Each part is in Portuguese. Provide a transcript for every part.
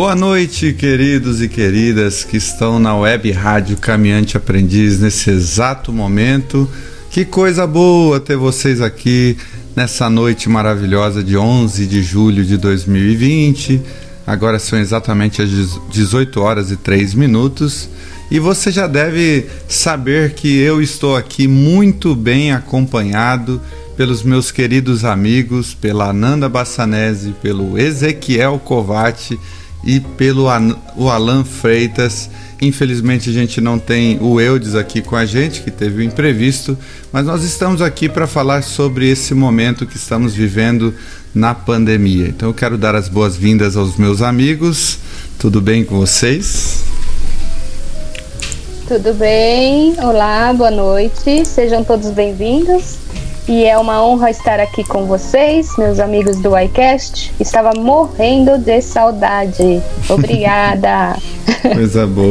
Boa noite, queridos e queridas que estão na web rádio Caminhante Aprendiz nesse exato momento. Que coisa boa ter vocês aqui nessa noite maravilhosa de 11 de julho de 2020. Agora são exatamente as 18 horas e 3 minutos. E você já deve saber que eu estou aqui muito bem acompanhado pelos meus queridos amigos, pela Ananda Bassanese, pelo Ezequiel Covati e pelo o Alan Freitas. Infelizmente a gente não tem o Eudes aqui com a gente, que teve um imprevisto, mas nós estamos aqui para falar sobre esse momento que estamos vivendo na pandemia. Então eu quero dar as boas-vindas aos meus amigos. Tudo bem com vocês? Tudo bem? Olá, boa noite. Sejam todos bem-vindos. E é uma honra estar aqui com vocês, meus amigos do iCast. Estava morrendo de saudade. Obrigada. Coisa boa.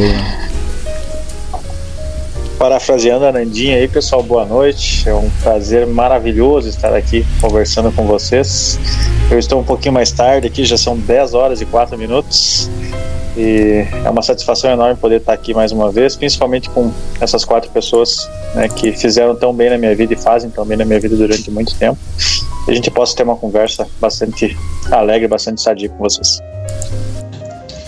Parafraseando a Nandinha aí, pessoal, boa noite. É um prazer maravilhoso estar aqui conversando com vocês. Eu estou um pouquinho mais tarde aqui, já são 10 horas e 4 minutos. E é uma satisfação enorme poder estar aqui mais uma vez, principalmente com essas quatro pessoas né, que fizeram tão bem na minha vida e fazem tão bem na minha vida durante muito tempo. E a gente possa ter uma conversa bastante alegre, bastante sadia com vocês.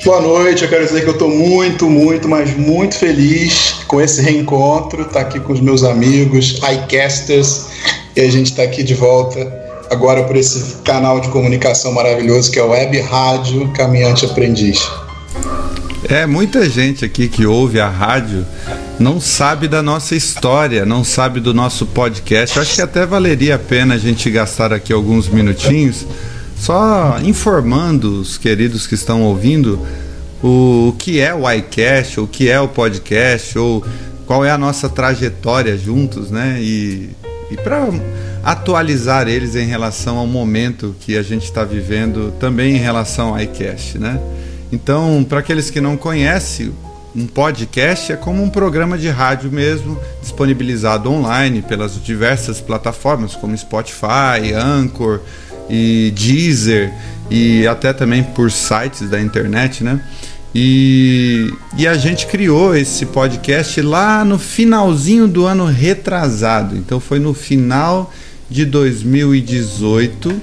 Boa noite, eu quero dizer que eu estou muito, muito, mas muito feliz com esse reencontro, estar tá aqui com os meus amigos, iCasters, e a gente está aqui de volta agora por esse canal de comunicação maravilhoso que é o Web Rádio Caminhante Aprendiz. É, muita gente aqui que ouve a rádio não sabe da nossa história, não sabe do nosso podcast. Acho que até valeria a pena a gente gastar aqui alguns minutinhos só informando os queridos que estão ouvindo o, o que é o iCast, o que é o podcast, ou qual é a nossa trajetória juntos, né? E, e para atualizar eles em relação ao momento que a gente está vivendo, também em relação ao iCast, né? Então, para aqueles que não conhecem, um podcast é como um programa de rádio mesmo, disponibilizado online pelas diversas plataformas como Spotify, Anchor e Deezer e até também por sites da internet, né? E, e a gente criou esse podcast lá no finalzinho do ano retrasado. Então foi no final de 2018.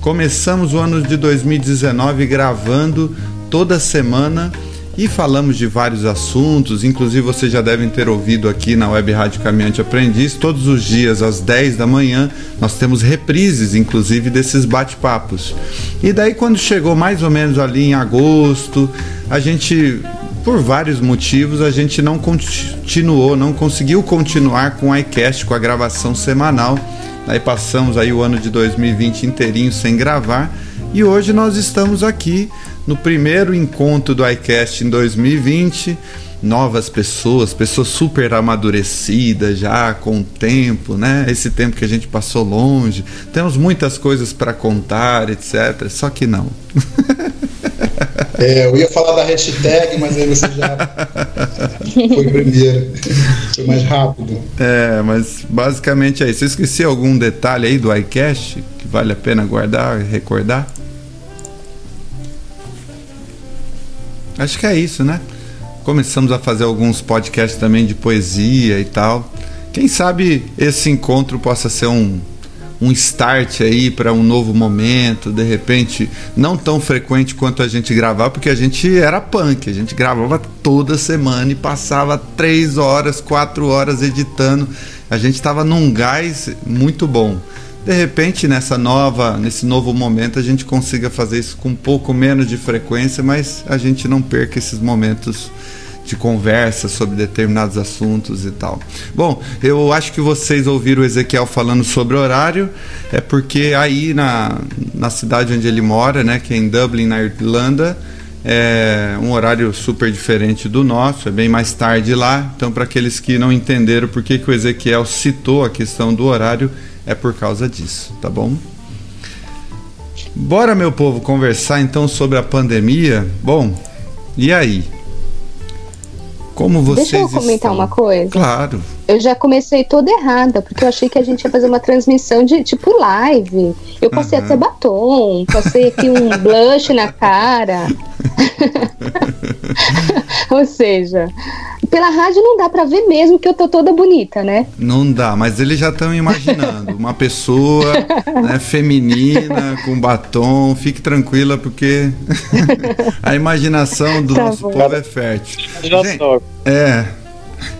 Começamos o ano de 2019 gravando toda semana e falamos de vários assuntos, inclusive vocês já devem ter ouvido aqui na Web Rádio Caminhante Aprendiz, todos os dias às 10 da manhã nós temos reprises, inclusive desses bate-papos. E daí quando chegou mais ou menos ali em agosto, a gente por vários motivos a gente não continuou, não conseguiu continuar com o iCast, com a gravação semanal. Aí passamos aí o ano de 2020 inteirinho sem gravar e hoje nós estamos aqui no primeiro encontro do iCast em 2020. Novas pessoas, pessoas super amadurecidas já com o tempo, né? Esse tempo que a gente passou longe. Temos muitas coisas para contar, etc. Só que não. É, eu ia falar da hashtag, mas aí você já foi primeiro. Foi mais rápido. É, mas basicamente é isso. Eu esqueci algum detalhe aí do iCast que vale a pena guardar e recordar? Acho que é isso, né? Começamos a fazer alguns podcasts também de poesia e tal. Quem sabe esse encontro possa ser um, um start aí para um novo momento, de repente, não tão frequente quanto a gente gravava, porque a gente era punk, a gente gravava toda semana e passava três horas, quatro horas editando. A gente estava num gás muito bom de repente nessa nova, nesse novo momento a gente consiga fazer isso com um pouco menos de frequência, mas a gente não perca esses momentos de conversa sobre determinados assuntos e tal. Bom, eu acho que vocês ouviram o Ezequiel falando sobre horário, é porque aí na, na cidade onde ele mora, né, que é em Dublin, na Irlanda, é um horário super diferente do nosso, é bem mais tarde lá. Então, para aqueles que não entenderam por que, que o Ezequiel citou a questão do horário, é por causa disso, tá bom? Bora, meu povo, conversar então sobre a pandemia. Bom, e aí? Como vocês Deixa eu comentar estão? uma coisa. Claro. Eu já comecei toda errada, porque eu achei que a gente ia fazer uma transmissão de tipo live. Eu passei uhum. até batom, passei aqui um blush na cara. Ou seja, pela rádio não dá para ver mesmo que eu tô toda bonita, né? Não dá, mas eles já estão imaginando uma pessoa né, feminina com batom. Fique tranquila porque a imaginação do tá nosso bom. povo é fértil. Gente, é.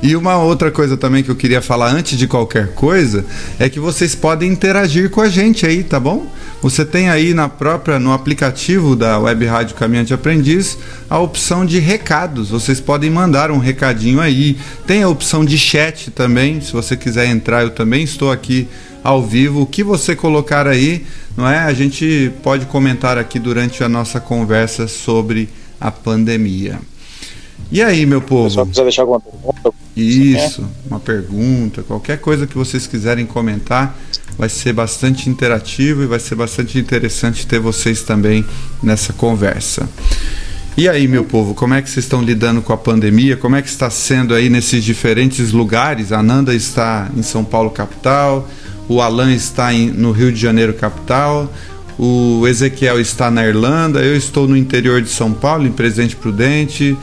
E uma outra coisa também que eu queria falar antes de qualquer coisa é que vocês podem interagir com a gente aí, tá bom? Você tem aí na própria no aplicativo da Web Rádio Caminhante Aprendiz a opção de recados. Vocês podem mandar um recadinho aí. Tem a opção de chat também, se você quiser entrar, eu também estou aqui ao vivo. O que você colocar aí, não é? A gente pode comentar aqui durante a nossa conversa sobre a pandemia. E aí, meu povo? Só precisa deixar alguma pergunta? Isso, uma pergunta, qualquer coisa que vocês quiserem comentar, vai ser bastante interativo e vai ser bastante interessante ter vocês também nessa conversa. E aí, meu povo, como é que vocês estão lidando com a pandemia? Como é que está sendo aí nesses diferentes lugares? A Nanda está em São Paulo, capital, o Alan está em, no Rio de Janeiro, capital, o Ezequiel está na Irlanda, eu estou no interior de São Paulo, em Presidente Prudente,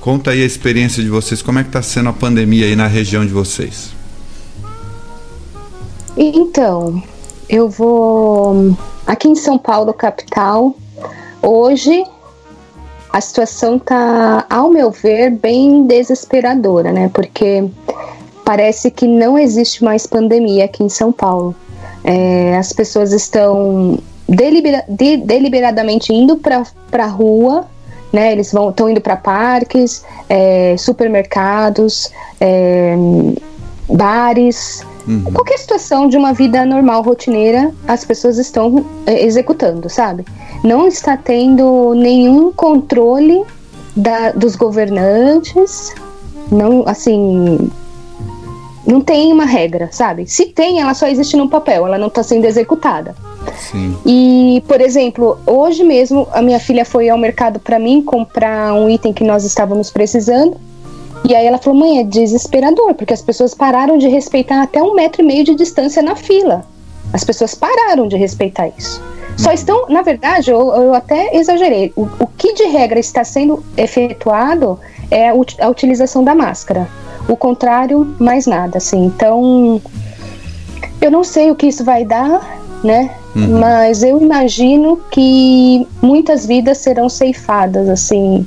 Conta aí a experiência de vocês, como é que está sendo a pandemia aí na região de vocês? Então, eu vou aqui em São Paulo, capital. Hoje a situação está, ao meu ver, bem desesperadora, né? Porque parece que não existe mais pandemia aqui em São Paulo. É, as pessoas estão delibera de, deliberadamente indo para a rua né? Eles vão estão indo para parques, é, supermercados, é, bares, uhum. qualquer situação de uma vida normal, rotineira, as pessoas estão é, executando, sabe? Não está tendo nenhum controle da, dos governantes, não, assim, não tem uma regra, sabe? Se tem, ela só existe no papel, ela não está sendo executada. Sim. E, por exemplo, hoje mesmo a minha filha foi ao mercado para mim comprar um item que nós estávamos precisando. E aí ela falou: mãe, é desesperador, porque as pessoas pararam de respeitar até um metro e meio de distância na fila. As pessoas pararam de respeitar isso. Só estão, na verdade, eu, eu até exagerei. O, o, que de regra está sendo efetuado é a utilização da máscara. O contrário, mais nada, assim. Então, eu não sei o que isso vai dar, né? Uhum. Mas eu imagino que muitas vidas serão ceifadas, assim,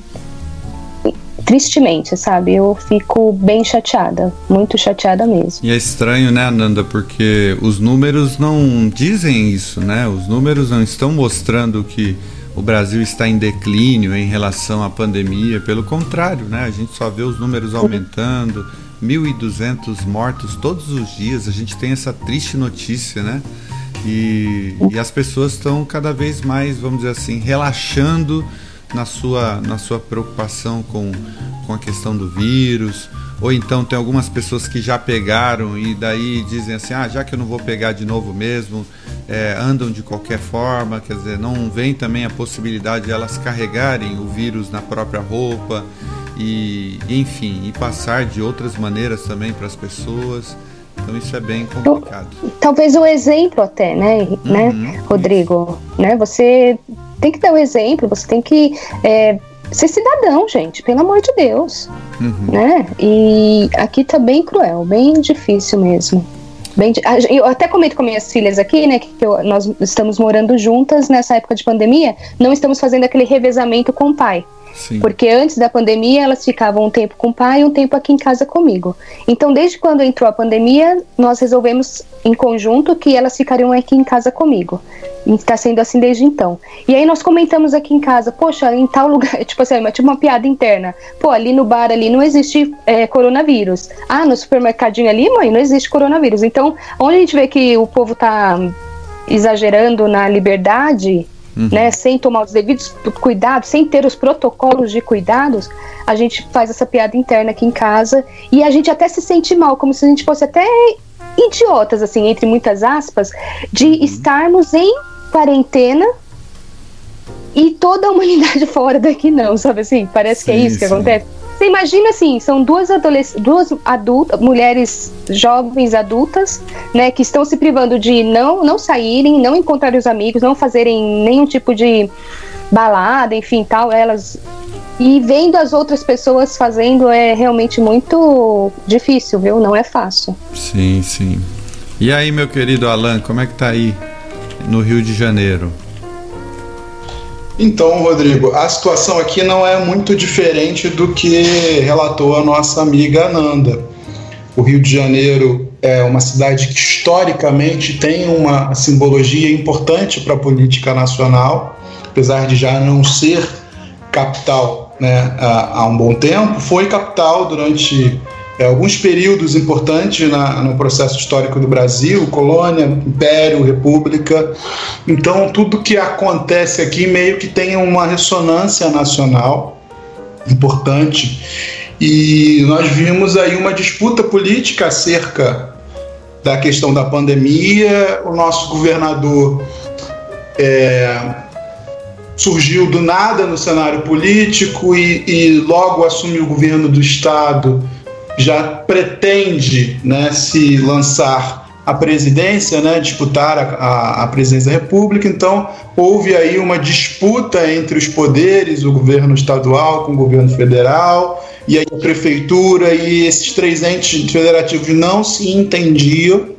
tristemente, sabe? Eu fico bem chateada, muito chateada mesmo. E é estranho, né, Ananda, porque os números não dizem isso, né? Os números não estão mostrando que o Brasil está em declínio em relação à pandemia, pelo contrário, né? A gente só vê os números aumentando, 1.200 mortos todos os dias, a gente tem essa triste notícia, né? E, e as pessoas estão cada vez mais, vamos dizer assim, relaxando na sua, na sua preocupação com, com a questão do vírus. Ou então tem algumas pessoas que já pegaram e daí dizem assim, ah, já que eu não vou pegar de novo mesmo, é, andam de qualquer forma, quer dizer, não vem também a possibilidade de elas carregarem o vírus na própria roupa e, enfim, e passar de outras maneiras também para as pessoas. Então isso é bem complicado. Talvez o exemplo até, né, né uhum, né, Rodrigo? Né, você tem que dar o exemplo, você tem que é, ser cidadão, gente, pelo amor de Deus. Uhum. Né? E aqui tá bem cruel, bem difícil mesmo. Bem, eu até comento com minhas filhas aqui, né, que eu, nós estamos morando juntas nessa época de pandemia, não estamos fazendo aquele revezamento com o pai. Sim. Porque antes da pandemia elas ficavam um tempo com o pai e um tempo aqui em casa comigo. Então, desde quando entrou a pandemia, nós resolvemos em conjunto que elas ficariam aqui em casa comigo. E está sendo assim desde então. E aí nós comentamos aqui em casa, poxa, em tal lugar, tipo assim, tipo uma piada interna. Pô, ali no bar ali não existe é, coronavírus. Ah, no supermercadinho ali, mãe, não existe coronavírus. Então, onde a gente vê que o povo está exagerando na liberdade, Uhum. Né, sem tomar os devidos cuidados, sem ter os protocolos de cuidados, a gente faz essa piada interna aqui em casa e a gente até se sente mal, como se a gente fosse até idiotas, assim, entre muitas aspas, de uhum. estarmos em quarentena e toda a humanidade fora daqui não, sabe assim? Parece sim, que é isso que sim. acontece. Você imagina assim, são duas duas adultas, mulheres jovens adultas, né, que estão se privando de não não saírem, não encontrar os amigos, não fazerem nenhum tipo de balada, enfim, tal, elas e vendo as outras pessoas fazendo é realmente muito difícil, viu? Não é fácil. Sim, sim. E aí, meu querido Alan, como é que tá aí no Rio de Janeiro? Então, Rodrigo, a situação aqui não é muito diferente do que relatou a nossa amiga Ananda. O Rio de Janeiro é uma cidade que historicamente tem uma simbologia importante para a política nacional, apesar de já não ser capital né, há, há um bom tempo, foi capital durante é, alguns períodos importantes na, no processo histórico do Brasil, colônia, império, república. Então, tudo que acontece aqui meio que tem uma ressonância nacional importante. E nós vimos aí uma disputa política acerca da questão da pandemia. O nosso governador é, surgiu do nada no cenário político e, e logo assumiu o governo do Estado já pretende né, se lançar a presidência, né, disputar a, a, a, presidência da República. Então, houve aí uma disputa entre os poderes, o governo estadual com o governo federal, e aí a prefeitura e esses três entes federativos não se entendiam.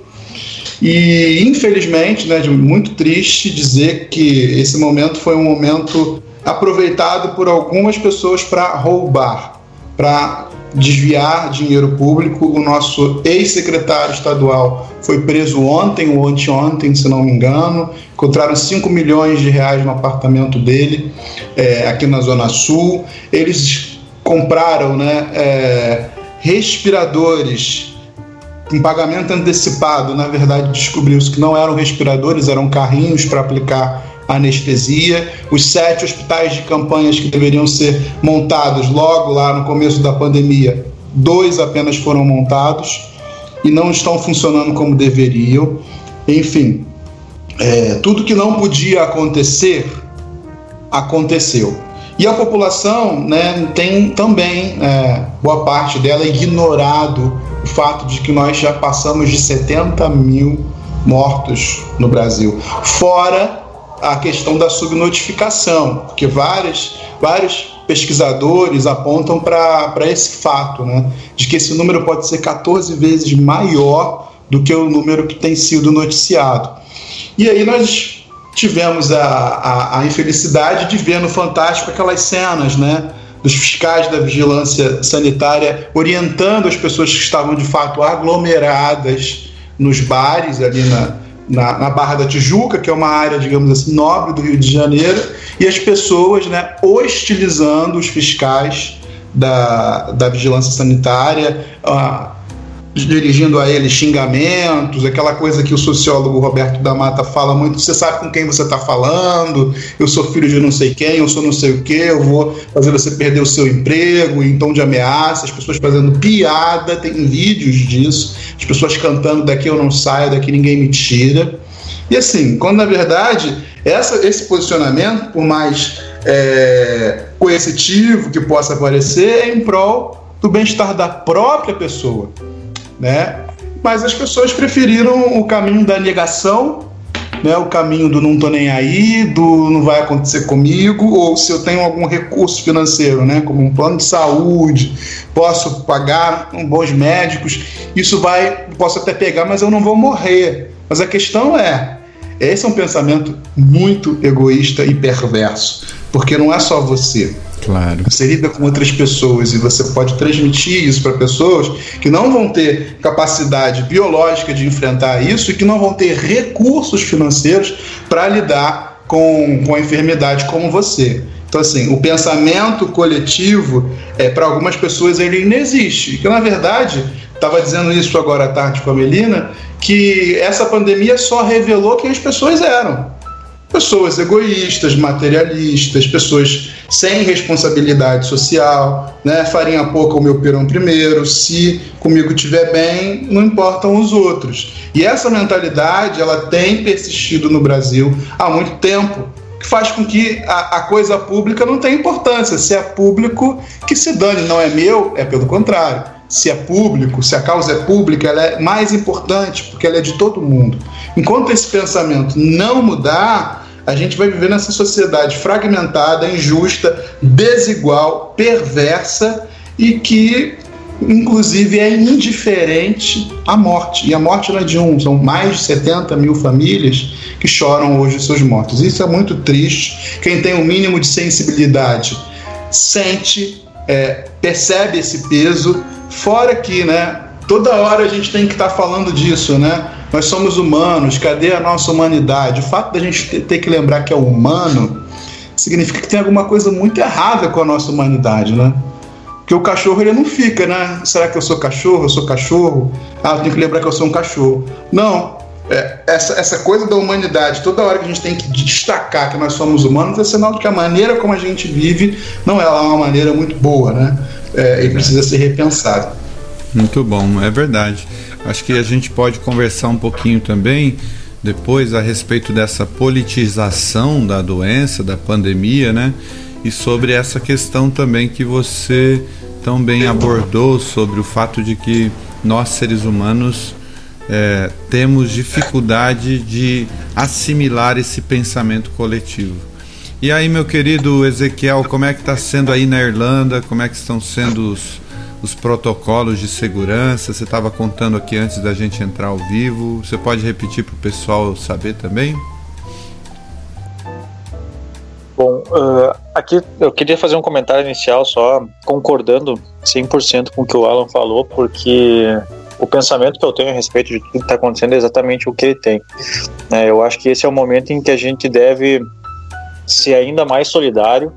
E, infelizmente, né, muito triste dizer que esse momento foi um momento aproveitado por algumas pessoas para roubar, para desviar dinheiro público. O nosso ex-secretário estadual foi preso ontem ou anteontem, se não me engano. Encontraram 5 milhões de reais no apartamento dele, é, aqui na Zona Sul. Eles compraram né, é, respiradores em pagamento antecipado. Na verdade, descobriu-se que não eram respiradores, eram carrinhos para aplicar anestesia. Os sete hospitais de campanhas que deveriam ser montados logo lá no começo da pandemia, dois apenas foram montados e não estão funcionando como deveriam. Enfim, é, tudo que não podia acontecer, aconteceu. E a população né, tem também, é, boa parte dela, ignorado o fato de que nós já passamos de 70 mil mortos no Brasil. Fora a questão da subnotificação, porque várias, vários pesquisadores apontam para esse fato, né, de que esse número pode ser 14 vezes maior do que o número que tem sido noticiado. E aí nós tivemos a, a, a infelicidade de ver no Fantástico aquelas cenas, né, dos fiscais da vigilância sanitária orientando as pessoas que estavam de fato aglomeradas nos bares ali na, na, na, Barra da Tijuca, que é uma área, digamos assim, nobre do Rio de Janeiro, e as pessoas né, hostilizando os fiscais da, da vigilância sanitária, uh, dirigindo a ele xingamentos, aquela coisa que o sociólogo Roberto da Mata fala muito, você sabe com quem você está falando, eu sou filho de não sei quem, eu sou não sei o que, eu vou fazer você perder o seu emprego, em tom de ameaça, as pessoas fazendo piada, tem vídeos disso, as pessoas cantando daqui eu não saio, daqui ninguém me tira. E assim, quando na verdade essa, esse posicionamento, por mais é, coercitivo que possa parecer, é em prol do bem-estar da própria pessoa né? Mas as pessoas preferiram o caminho da negação, né? O caminho do não tô nem aí, do não vai acontecer comigo, ou se eu tenho algum recurso financeiro, né? Como um plano de saúde, posso pagar bons médicos, isso vai, posso até pegar, mas eu não vou morrer. Mas a questão é, esse é um pensamento muito egoísta e perverso, porque não é só você. Claro. Você lida com outras pessoas e você pode transmitir isso para pessoas que não vão ter capacidade biológica de enfrentar isso e que não vão ter recursos financeiros para lidar com, com a enfermidade como você. Então, assim, o pensamento coletivo, é, para algumas pessoas, ele não existe. Que, na verdade, estava dizendo isso agora à tarde com a Melina, que essa pandemia só revelou quem as pessoas eram pessoas egoístas, materialistas, pessoas sem responsabilidade social, né? Farinha pouca o meu pirão primeiro, se comigo estiver bem, não importam os outros. E essa mentalidade, ela tem persistido no Brasil há muito tempo, que faz com que a, a coisa pública não tenha importância. Se é público, que se dane, não é meu, é pelo contrário se é público, se a causa é pública, ela é mais importante porque ela é de todo mundo. Enquanto esse pensamento não mudar, A gente vai viver nessa sociedade fragmentada, injusta, desigual, perversa e que, inclusive, é indiferente à morte. E a morte não é de um, são mais de 70 mil famílias que choram hoje os seus mortos. Isso é muito triste. Quem tem o um mínimo de sensibilidade sente, é, percebe esse peso. Fora que, né, toda hora a gente tem que estar tá falando disso, né? Nós somos humanos, cadê a nossa humanidade? O fato da gente ter que lembrar que é humano significa que tem alguma coisa muito errada com a nossa humanidade, né? Porque o cachorro ele não fica, né? Será que eu sou cachorro? Eu sou cachorro? Ah, eu tenho que lembrar que eu sou um cachorro. Não. É, essa, essa coisa da humanidade, toda hora que a gente tem que destacar que nós somos humanos, é sinal de que a maneira como a gente vive não é uma maneira muito boa, né? É, e precisa ser repensada. Muito bom, é verdade. Acho que a gente pode conversar um pouquinho também depois a respeito dessa politização da doença, da pandemia, né? E sobre essa questão também que você tão bem abordou sobre o fato de que nós seres humanos é, temos dificuldade de assimilar esse pensamento coletivo. E aí, meu querido Ezequiel, como é que está sendo aí na Irlanda? Como é que estão sendo os, os protocolos de segurança? Você estava contando aqui antes da gente entrar ao vivo. Você pode repetir para o pessoal saber também? Bom, uh, aqui eu queria fazer um comentário inicial só concordando 100% com o que o Alan falou, porque o pensamento que eu tenho a respeito de tudo que está acontecendo é exatamente o que ele tem. É, eu acho que esse é o momento em que a gente deve ser ainda mais solidário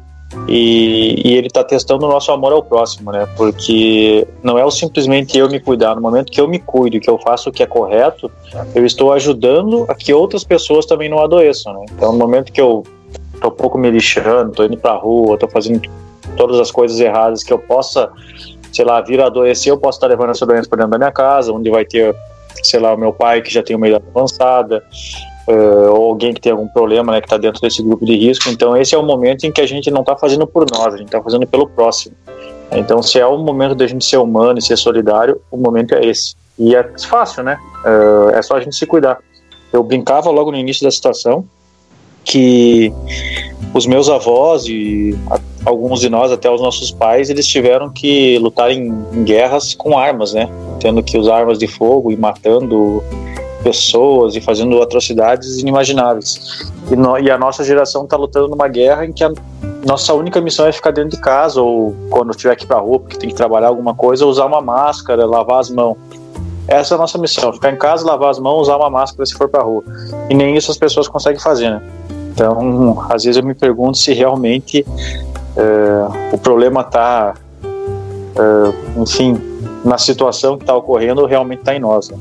e, e ele está testando o nosso amor ao próximo, né? Porque não é simplesmente eu me cuidar. No momento que eu me cuido, que eu faço o que é correto, eu estou ajudando a que outras pessoas também não adoeçam, né? Então, no momento que eu tô um pouco me lixando, tô indo pra rua, tô fazendo todas as coisas erradas que eu possa, sei lá, vir a adoecer, eu posso estar levando essa doença para dentro da minha casa, onde vai ter, sei lá, o meu pai que já tem uma idade avançada, uh, ou alguém que tem algum problema, né, que está dentro desse grupo de risco. Então, esse é o momento em que a gente não está fazendo por nós, a gente está fazendo pelo próximo. Então, se é o momento da gente ser humano e ser solidário, o momento é esse. E é fácil, né? Uh, é só a gente se cuidar. Eu brincava logo no início da situação que os meus avós e alguns de nós, até os nossos pais, eles tiveram que lutar em, em guerras com armas, né? Tendo que usar armas de fogo e matando pessoas e fazendo atrocidades inimagináveis. E, no, e a nossa geração está lutando numa guerra em que a nossa única missão é ficar dentro de casa ou quando tiver que ir para rua porque tem que trabalhar alguma coisa, usar uma máscara, lavar as mãos. Essa é a nossa missão, ficar em casa, lavar as mãos, usar uma máscara se for para rua. E nem isso as pessoas conseguem fazer, né? Então, às vezes eu me pergunto se realmente uh, o problema está, uh, enfim, na situação que está ocorrendo realmente está em nós. Né?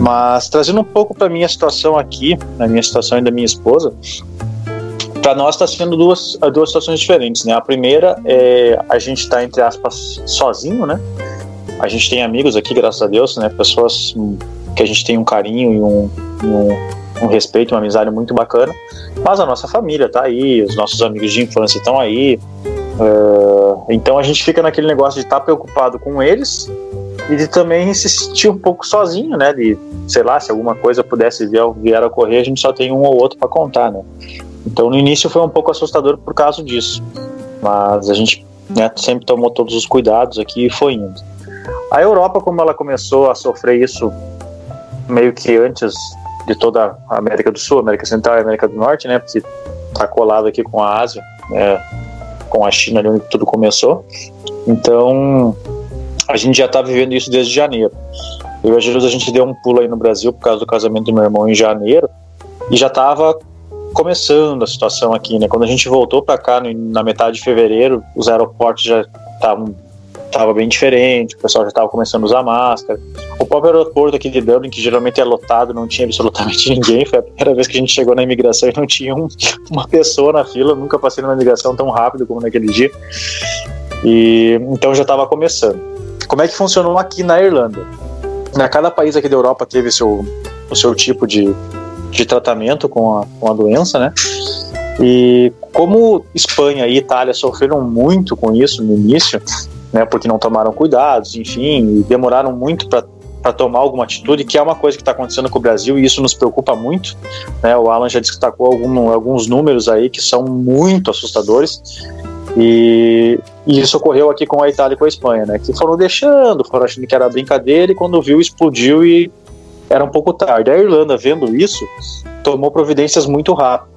Mas trazendo um pouco para minha situação aqui, na minha situação e da minha esposa, para nós está sendo duas, duas situações diferentes, né? A primeira é a gente está entre aspas sozinho, né? A gente tem amigos aqui, graças a Deus, né? Pessoas que a gente tem um carinho e um, um, um respeito, uma amizade muito bacana. Mas a nossa família está aí, os nossos amigos de infância estão aí. Uh, então a gente fica naquele negócio de estar tá preocupado com eles de também se um pouco sozinho, né? De, sei lá, se alguma coisa pudesse vir, vier a ocorrer, a gente só tem um ou outro para contar, né? Então no início foi um pouco assustador por causa disso, mas a gente né, sempre tomou todos os cuidados aqui e foi indo. A Europa, como ela começou a sofrer isso meio que antes de toda a América do Sul, América Central e América do Norte, né? Porque tá colado aqui com a Ásia, né, com a China ali onde tudo começou. Então a gente já está vivendo isso desde janeiro. Eu e a Jesus, a gente deu um pulo aí no Brasil por causa do casamento do meu irmão em janeiro e já estava começando a situação aqui, né? Quando a gente voltou para cá na metade de fevereiro, os aeroportos já estavam tava bem diferente, o pessoal já estava começando a usar máscara. O próprio aeroporto aqui de Dublin, que geralmente é lotado, não tinha absolutamente ninguém. Foi a primeira vez que a gente chegou na imigração e não tinha um, uma pessoa na fila. nunca passei numa imigração tão rápido como naquele dia. E então já estava começando. Como é que funcionou aqui na Irlanda? Na cada país aqui da Europa teve seu, o seu tipo de, de tratamento com a, com a doença, né? E como Espanha e Itália sofreram muito com isso no início, né, porque não tomaram cuidados, enfim, demoraram muito para tomar alguma atitude, que é uma coisa que está acontecendo com o Brasil e isso nos preocupa muito. Né? O Alan já destacou algum, alguns números aí que são muito assustadores. E, e, isso ocorreu aqui com a Itália e com a Espanha, né? Que foram deixando, foram achando que era brincadeira e quando viu explodiu e era um pouco tarde. A Irlanda, vendo isso, tomou providências muito rápido.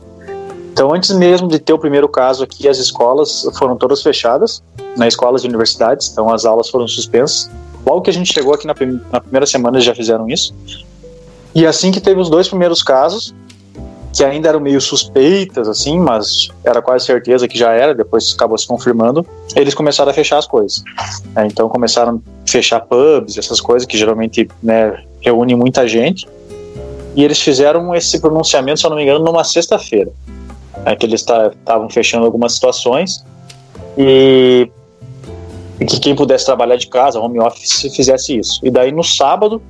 Então, antes mesmo de ter o primeiro caso aqui, as escolas foram todas fechadas, nas né, escolas e universidades, então as aulas foram suspensas. Logo que a gente chegou aqui na, prim na primeira semana, já fizeram isso. E assim que teve os dois primeiros casos, que ainda eram meio suspeitas, assim, mas era quase certeza que já era, depois acabou se confirmando, eles começaram a fechar as coisas. É, então começaram a fechar pubs, essas coisas que geralmente né, muita gente. E eles fizeram esse pronunciamento, se eu não me engano, numa sexta-feira. É, que eles estavam fechando algumas situações e que quem pudesse trabalhar de casa, home office, fizesse isso. E daí no sábado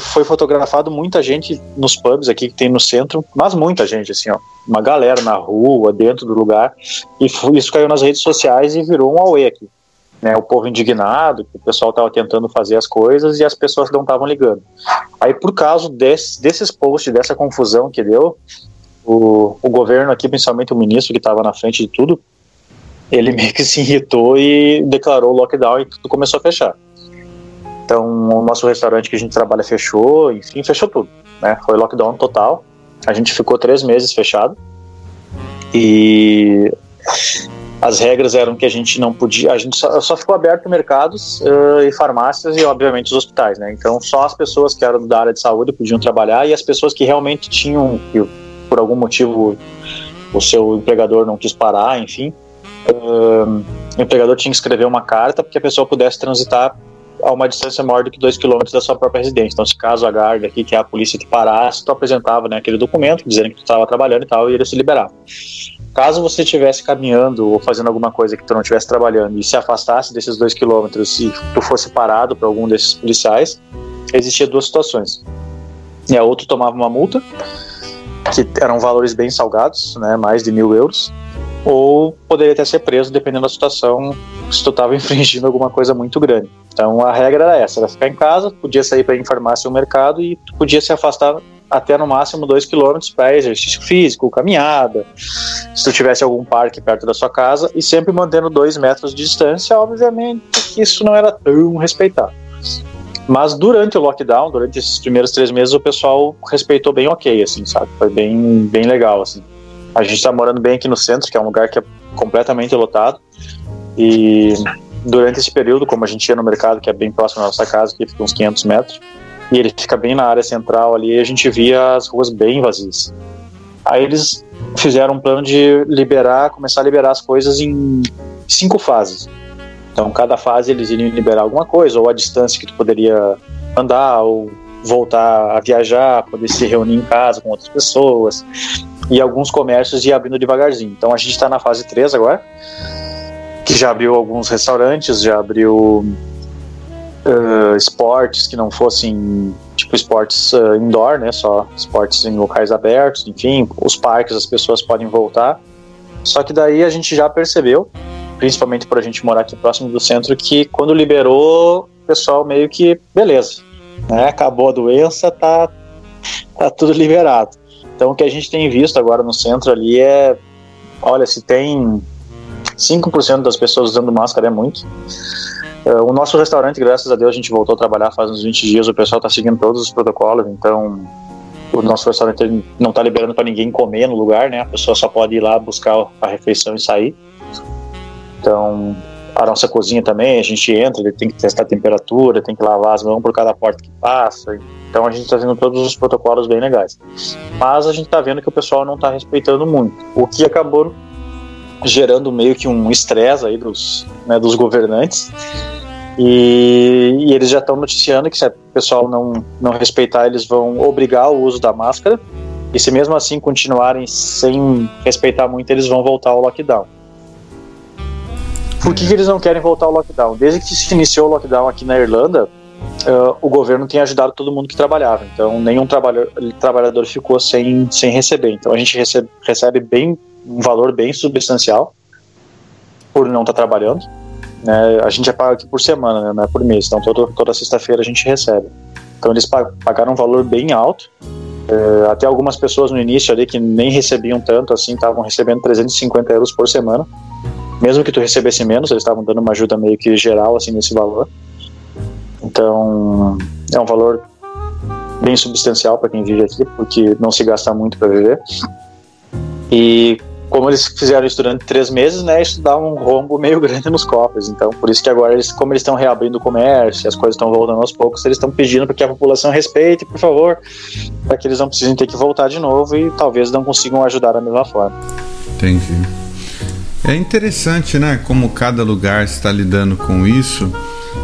foi fotografado muita gente nos pubs aqui que tem no centro, mas muita gente, assim, ó, uma galera na rua, dentro do lugar, e isso caiu nas redes sociais e virou um auê aqui. Né, o povo indignado, que o pessoal estava tentando fazer as coisas e as pessoas não estavam ligando. Aí, por causa desse, desses posts, dessa confusão que deu, o, o governo aqui, principalmente o ministro que estava na frente de tudo, ele meio que se irritou e declarou lockdown e tudo começou a fechar. Então, o nosso restaurante que a gente trabalha fechou, enfim, fechou tudo. Né? Foi lockdown total. A gente ficou três meses fechado. E as regras eram que a gente não podia, a gente só, só ficou aberto mercados uh, e farmácias e obviamente os hospitais, né? Então só as pessoas que eram da área de saúde podiam trabalhar e as pessoas que realmente tinham, que por algum motivo o seu empregador não quis parar, enfim, uh, o empregador tinha que escrever uma carta para que a pessoa pudesse transitar a uma distância maior do que 2 km da sua própria residência. Então, se caso a guarda aqui, que é a polícia, te parasse, tu apresentava né, aquele documento dizendo que tu estava trabalhando e tal, e ele se liberava. Caso você estivesse caminhando ou fazendo alguma coisa que tu não estivesse trabalhando e se afastasse desses 2 km e tu fosse parado por algum desses policiais, existia duas situações. E a outra tomava uma multa, que eram valores bem salgados, né, mais de mil euros, ou poderia até ser preso, dependendo da situação, se tu estava infringindo alguma coisa muito grande. Então a regra era essa, era ficar em casa, podia sair para ir em farmácia ou mercado e tu podia se afastar até no máximo 2 km para exercício físico, caminhada, se tu tivesse algum parque perto da sua casa e sempre mantendo 2 metros de distância, obviamente que isso não era tão respeitado. Mas durante o lockdown, durante esses primeiros três meses, o pessoal respeitou bem ok, assim, sabe? Foi bem, bem legal, assim. A gente está morando bem aqui no centro, que é um lugar que é completamente lotado. E durante esse período, como a gente ia no mercado, que é bem próximo da nossa casa, que fica uns 500 metros, e ele fica bem na área central ali, a gente via as ruas bem vazias. Aí eles fizeram um plano de liberar, começar a liberar as coisas em cinco fases. Então, cada fase eles iriam liberar alguma coisa, ou a distância que tu poderia andar, ou voltar a viajar, poder se reunir em casa com outras pessoas e alguns comércios ir abrindo devagarzinho. Então a gente está na fase 3 agora, que já abriu alguns restaurantes, já abriu uh, esportes que não fossem tipo esportes uh, indoor, né, só esportes em locais abertos, enfim, os parques as pessoas podem voltar. Só que daí a gente já percebeu, principalmente por a gente morar aqui próximo do centro, que quando liberou, o pessoal meio que beleza, né, acabou a doença, tá tá tudo liberado. Então, o que a gente tem visto agora no centro ali é: olha, se tem 5% das pessoas usando máscara, é muito. Uh, o nosso restaurante, graças a Deus, a gente voltou a trabalhar faz uns 20 dias, o pessoal está seguindo todos os protocolos, então o nosso restaurante não está liberando para ninguém comer no lugar, né? A pessoa só pode ir lá buscar a refeição e sair. Então, a nossa cozinha também, a gente entra, tem que testar a temperatura, tem que lavar as mãos por cada porta que passa. Então a gente está fazendo todos os protocolos bem legais. Mas a gente está vendo que o pessoal não está respeitando muito, o que acabou gerando meio que um estresse aí dos, né, dos governantes. E, e eles já estão noticiando que se o pessoal não, não respeitar, eles vão obrigar o uso da máscara. E se mesmo assim continuarem sem respeitar muito, eles vão voltar ao lockdown. Por que, que eles não querem voltar ao lockdown? Desde que se iniciou o lockdown aqui na Irlanda, uh, o governo tem ajudado todo mundo que trabalhava. Então, nenhum trabalhador, ficou sem, sem receber. Então, a gente recebe, recebe bem um valor bem substancial por não estar tá trabalhando. Né? A gente é pago aqui por semana, né? não é por mês. Então toda, toda sexta-feira a gente recebe. Então eles pagaram um valor bem alto. É, até algumas pessoas no início ali que nem recebiam tanto assim, estavam recebendo 350 euros por semana. Mesmo que tu recebesse menos, eles estavam dando uma ajuda meio que geral assim nesse valor. Então é um valor bem substancial para quem vive aqui, porque não se gasta muito para viver. E como eles fizeram isso durante três meses, né, isso dá um rombo meio grande nos cofres. Então, por isso que agora, eles, como eles estão reabrindo o comércio, as coisas estão voltando aos poucos, eles estão pedindo para que a população respeite, por favor, para que eles não precisem ter que voltar de novo e talvez não consigam ajudar da mesma forma. Entendi. É interessante, né, como cada lugar está lidando com isso.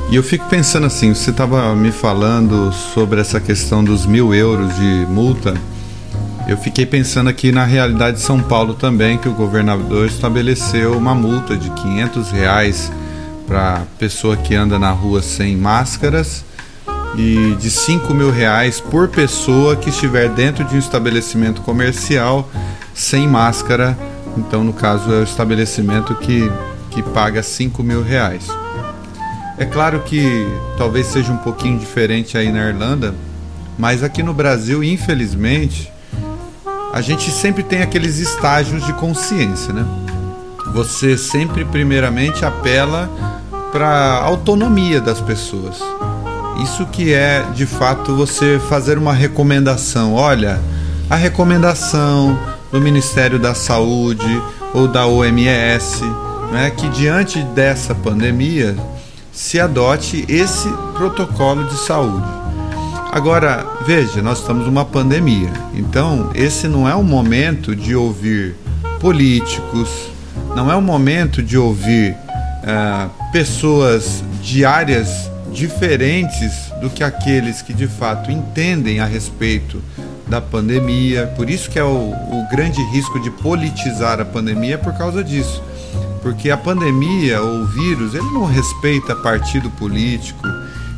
E eu fico pensando assim, você estava me falando sobre essa questão dos mil euros de multa. Eu fiquei pensando aqui na realidade de São Paulo também, que o governador estabeleceu uma multa de 500 reais para pessoa que anda na rua sem máscaras e de 5 mil reais por pessoa que estiver dentro de um estabelecimento comercial sem máscara. Então, no caso, é o estabelecimento que, que paga 5 mil reais. É claro que talvez seja um pouquinho diferente aí na Irlanda, mas aqui no Brasil, infelizmente, a gente sempre tem aqueles estágios de consciência, né? Você sempre, primeiramente, apela para a autonomia das pessoas. Isso que é, de fato, você fazer uma recomendação. Olha, a recomendação do Ministério da Saúde ou da OMS, né, que diante dessa pandemia se adote esse protocolo de saúde. Agora, veja, nós estamos numa pandemia, então esse não é o momento de ouvir políticos, não é o momento de ouvir uh, pessoas de áreas diferentes do que aqueles que de fato entendem a respeito da pandemia. Por isso que é o, o grande risco de politizar a pandemia é por causa disso. Porque a pandemia ou o vírus, ele não respeita partido político,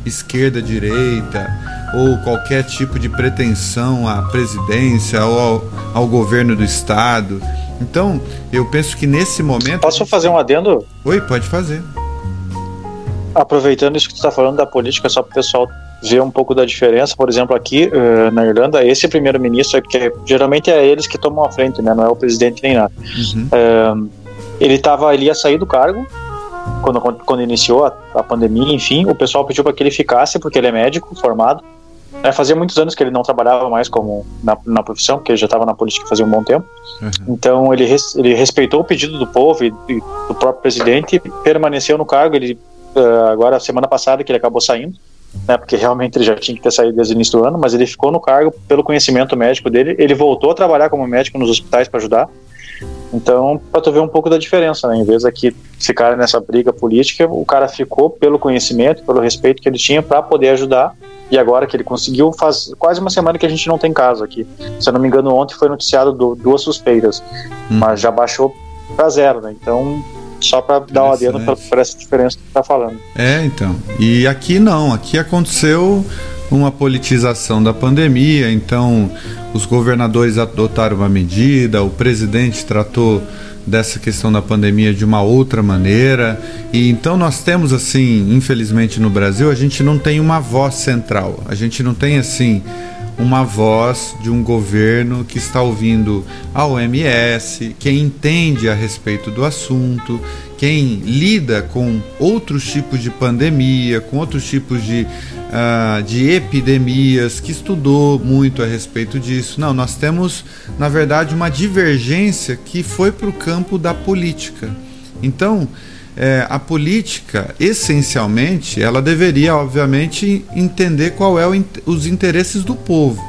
esquerda, direita, ou qualquer tipo de pretensão à presidência ou ao, ao governo do estado. Então, eu penso que nesse momento. Posso fazer um adendo? Oi, pode fazer. Aproveitando isso que tu está falando da política, só para o pessoal ver um pouco da diferença. Por exemplo, aqui uh, na Irlanda, esse primeiro-ministro, é que geralmente é eles que tomam a frente, né? não é o presidente nem nada. Uhum. Uh, ele tava, ele ia sair do cargo quando, quando iniciou a, a pandemia, enfim, o pessoal pediu para que ele ficasse porque ele é médico formado é, fazia muitos anos que ele não trabalhava mais como na, na profissão, porque ele já estava na política fazia um bom tempo. Uhum. Então ele, res, ele respeitou o pedido do povo e, e, do próprio presidente permaneceu no cargo. Ele uh, agora semana passada que ele acabou saindo, né, porque realmente ele já tinha que ter saído desde o início do ano, mas ele ficou no cargo pelo conhecimento médico dele. Ele voltou a trabalhar como médico nos hospitais para ajudar. Então, para tu ver um pouco da diferença, né? Em vez aqui ficar nessa briga política, o cara ficou pelo conhecimento, pelo respeito que ele tinha para poder ajudar e agora que ele conseguiu, faz quase uma semana que a gente não tem caso aqui. Se eu não me engano, ontem foi noticiado do, duas suspeitas, hum. mas já baixou para zero, né? Então, só para dar uma adendo para essa diferença que está falando. É, então. E aqui não, aqui aconteceu uma politização da pandemia, então os governadores adotaram uma medida, o presidente tratou dessa questão da pandemia de uma outra maneira. E então nós temos assim, infelizmente no Brasil, a gente não tem uma voz central. A gente não tem assim uma voz de um governo que está ouvindo a OMS, quem entende a respeito do assunto, quem lida com outros tipos de pandemia, com outros tipos de, uh, de epidemias, que estudou muito a respeito disso. Não, nós temos, na verdade, uma divergência que foi para o campo da política. Então, é, a política, essencialmente, ela deveria, obviamente, entender qual é os interesses do povo.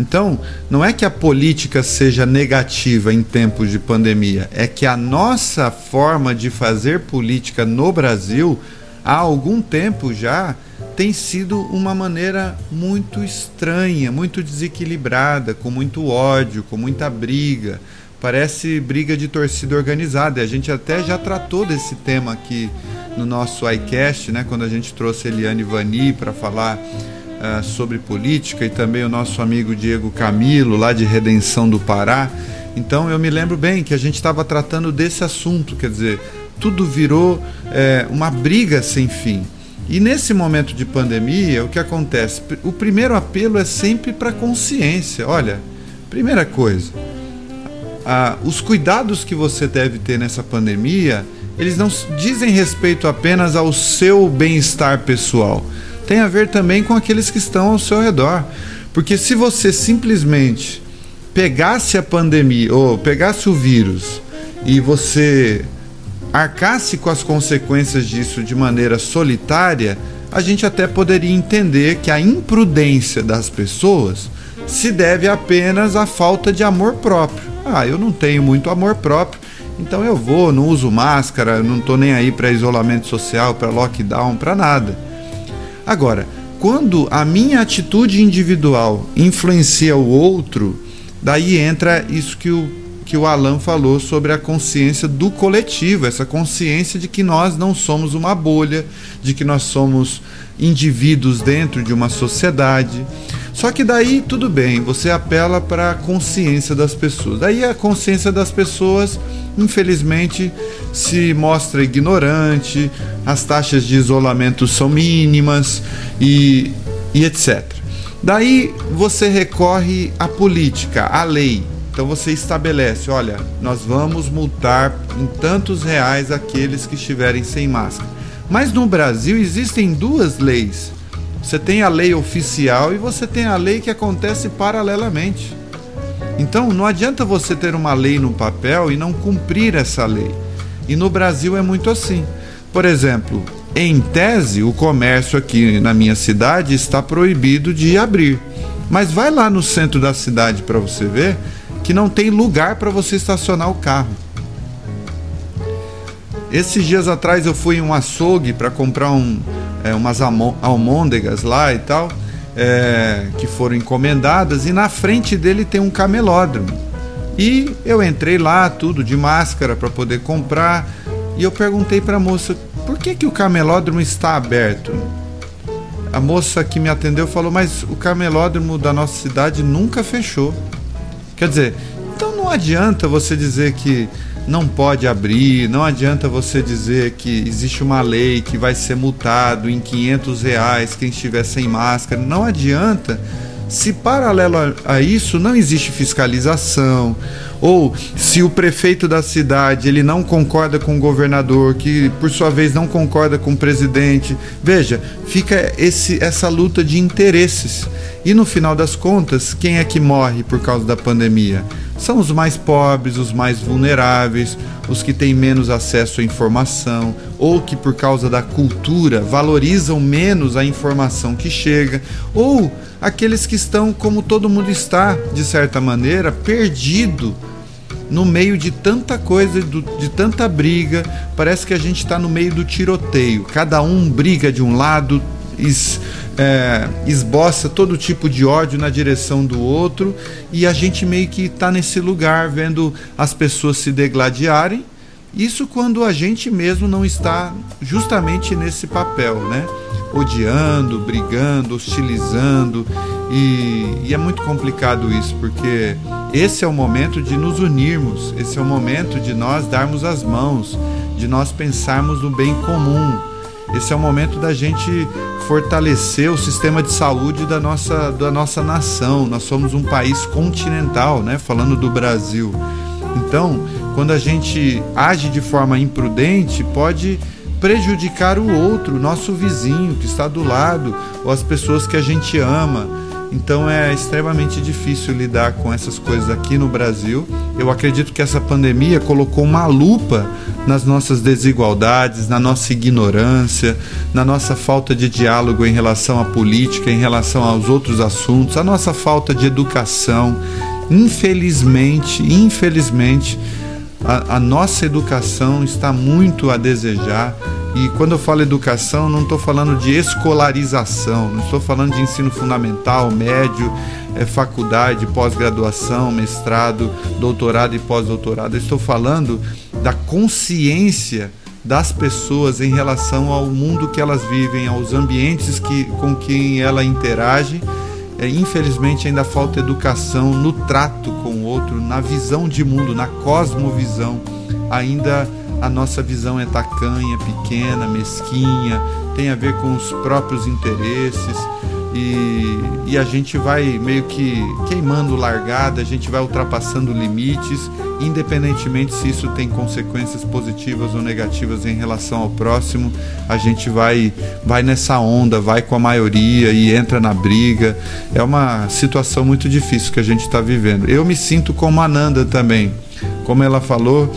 Então, não é que a política seja negativa em tempos de pandemia, é que a nossa forma de fazer política no Brasil, há algum tempo já, tem sido uma maneira muito estranha, muito desequilibrada, com muito ódio, com muita briga parece briga de torcida organizada. A gente até já tratou desse tema aqui no nosso iCast, né, quando a gente trouxe Eliane Vani para falar uh, sobre política e também o nosso amigo Diego Camilo, lá de Redenção do Pará. Então eu me lembro bem que a gente estava tratando desse assunto, quer dizer, tudo virou é, uma briga sem fim. E nesse momento de pandemia, o que acontece? O primeiro apelo é sempre para consciência. Olha, primeira coisa, os cuidados que você deve ter nessa pandemia, eles não dizem respeito apenas ao seu bem-estar pessoal, tem a ver também com aqueles que estão ao seu redor. Porque se você simplesmente pegasse a pandemia ou pegasse o vírus e você arcasse com as consequências disso de maneira solitária, a gente até poderia entender que a imprudência das pessoas se deve apenas à falta de amor próprio. Ah, eu não tenho muito amor próprio, então eu vou, não uso máscara, não estou nem aí para isolamento social, para lockdown, para nada. Agora, quando a minha atitude individual influencia o outro, daí entra isso que o que o Alan falou sobre a consciência do coletivo, essa consciência de que nós não somos uma bolha, de que nós somos indivíduos dentro de uma sociedade. Só que daí tudo bem, você apela para a consciência das pessoas. Daí a consciência das pessoas, infelizmente, se mostra ignorante, as taxas de isolamento são mínimas e, e etc. Daí você recorre à política, à lei. Então você estabelece, olha, nós vamos multar em tantos reais aqueles que estiverem sem máscara. Mas no Brasil existem duas leis. Você tem a lei oficial e você tem a lei que acontece paralelamente. Então não adianta você ter uma lei no papel e não cumprir essa lei. E no Brasil é muito assim. Por exemplo, em tese, o comércio aqui na minha cidade está proibido de abrir. Mas vai lá no centro da cidade para você ver que não tem lugar para você estacionar o carro. Esses dias atrás eu fui em um açougue para comprar um, é, umas almôndegas lá e tal, é, que foram encomendadas, e na frente dele tem um camelódromo. E eu entrei lá, tudo de máscara para poder comprar, e eu perguntei para a moça por que, que o camelódromo está aberto. A moça que me atendeu falou: Mas o camelódromo da nossa cidade nunca fechou. Quer dizer, então não adianta você dizer que não pode abrir, não adianta você dizer que existe uma lei que vai ser multado em 500 reais quem estiver sem máscara, não adianta se paralelo a isso não existe fiscalização, ou se o prefeito da cidade ele não concorda com o governador, que por sua vez não concorda com o presidente, veja, fica esse, essa luta de interesses. E no final das contas, quem é que morre por causa da pandemia? São os mais pobres, os mais vulneráveis, os que têm menos acesso à informação, ou que por causa da cultura valorizam menos a informação que chega, ou aqueles que estão, como todo mundo está, de certa maneira, perdido no meio de tanta coisa, de tanta briga. Parece que a gente está no meio do tiroteio. Cada um briga de um lado, é, esboça todo tipo de ódio na direção do outro e a gente meio que está nesse lugar vendo as pessoas se degladiarem. Isso quando a gente mesmo não está justamente nesse papel, né? odiando, brigando, hostilizando. E, e, é muito complicado isso, porque esse é o momento de nos unirmos, esse é o momento de nós darmos as mãos, de nós pensarmos no bem comum. Esse é o momento da gente fortalecer o sistema de saúde da nossa, da nossa nação. Nós somos um país continental, né? falando do Brasil. Então, quando a gente age de forma imprudente, pode prejudicar o outro, nosso vizinho que está do lado, ou as pessoas que a gente ama. Então é extremamente difícil lidar com essas coisas aqui no Brasil. Eu acredito que essa pandemia colocou uma lupa nas nossas desigualdades, na nossa ignorância, na nossa falta de diálogo em relação à política, em relação aos outros assuntos, a nossa falta de educação. Infelizmente, infelizmente, a, a nossa educação está muito a desejar. E quando eu falo educação, não estou falando de escolarização, não estou falando de ensino fundamental, médio, é, faculdade, pós-graduação, mestrado, doutorado e pós-doutorado. estou falando da consciência das pessoas em relação ao mundo que elas vivem, aos ambientes que, com quem ela interage infelizmente ainda falta educação no trato com o outro, na visão de mundo, na cosmovisão. Ainda a nossa visão é tacanha, pequena, mesquinha, tem a ver com os próprios interesses e, e a gente vai meio que queimando largada, a gente vai ultrapassando limites, independentemente se isso tem consequências positivas ou negativas em relação ao próximo, a gente vai vai nessa onda, vai com a maioria e entra na briga. É uma situação muito difícil que a gente está vivendo. Eu me sinto como a Nanda também. Como ela falou,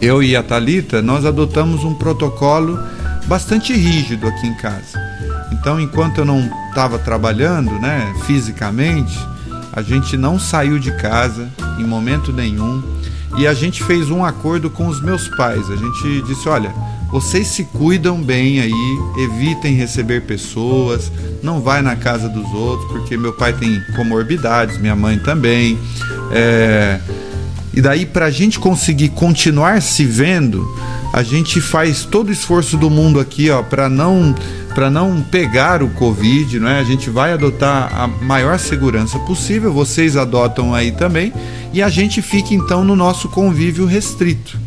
eu e a Talita, nós adotamos um protocolo bastante rígido aqui em casa. Então, enquanto eu não estava trabalhando, né, fisicamente, a gente não saiu de casa em momento nenhum e a gente fez um acordo com os meus pais. A gente disse: olha, vocês se cuidam bem aí, evitem receber pessoas, não vai na casa dos outros, porque meu pai tem comorbidades, minha mãe também. É... E daí, para a gente conseguir continuar se vendo, a gente faz todo o esforço do mundo aqui, ó, para não para não pegar o Covid, não é? A gente vai adotar a maior segurança possível, vocês adotam aí também, e a gente fica então no nosso convívio restrito.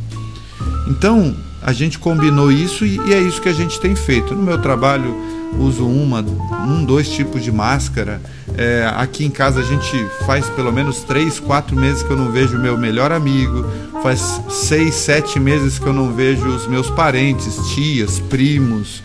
Então, a gente combinou isso e, e é isso que a gente tem feito. No meu trabalho, uso uma, um, dois tipos de máscara. É, aqui em casa a gente faz pelo menos três, quatro meses que eu não vejo meu melhor amigo. Faz seis, sete meses que eu não vejo os meus parentes, tias, primos.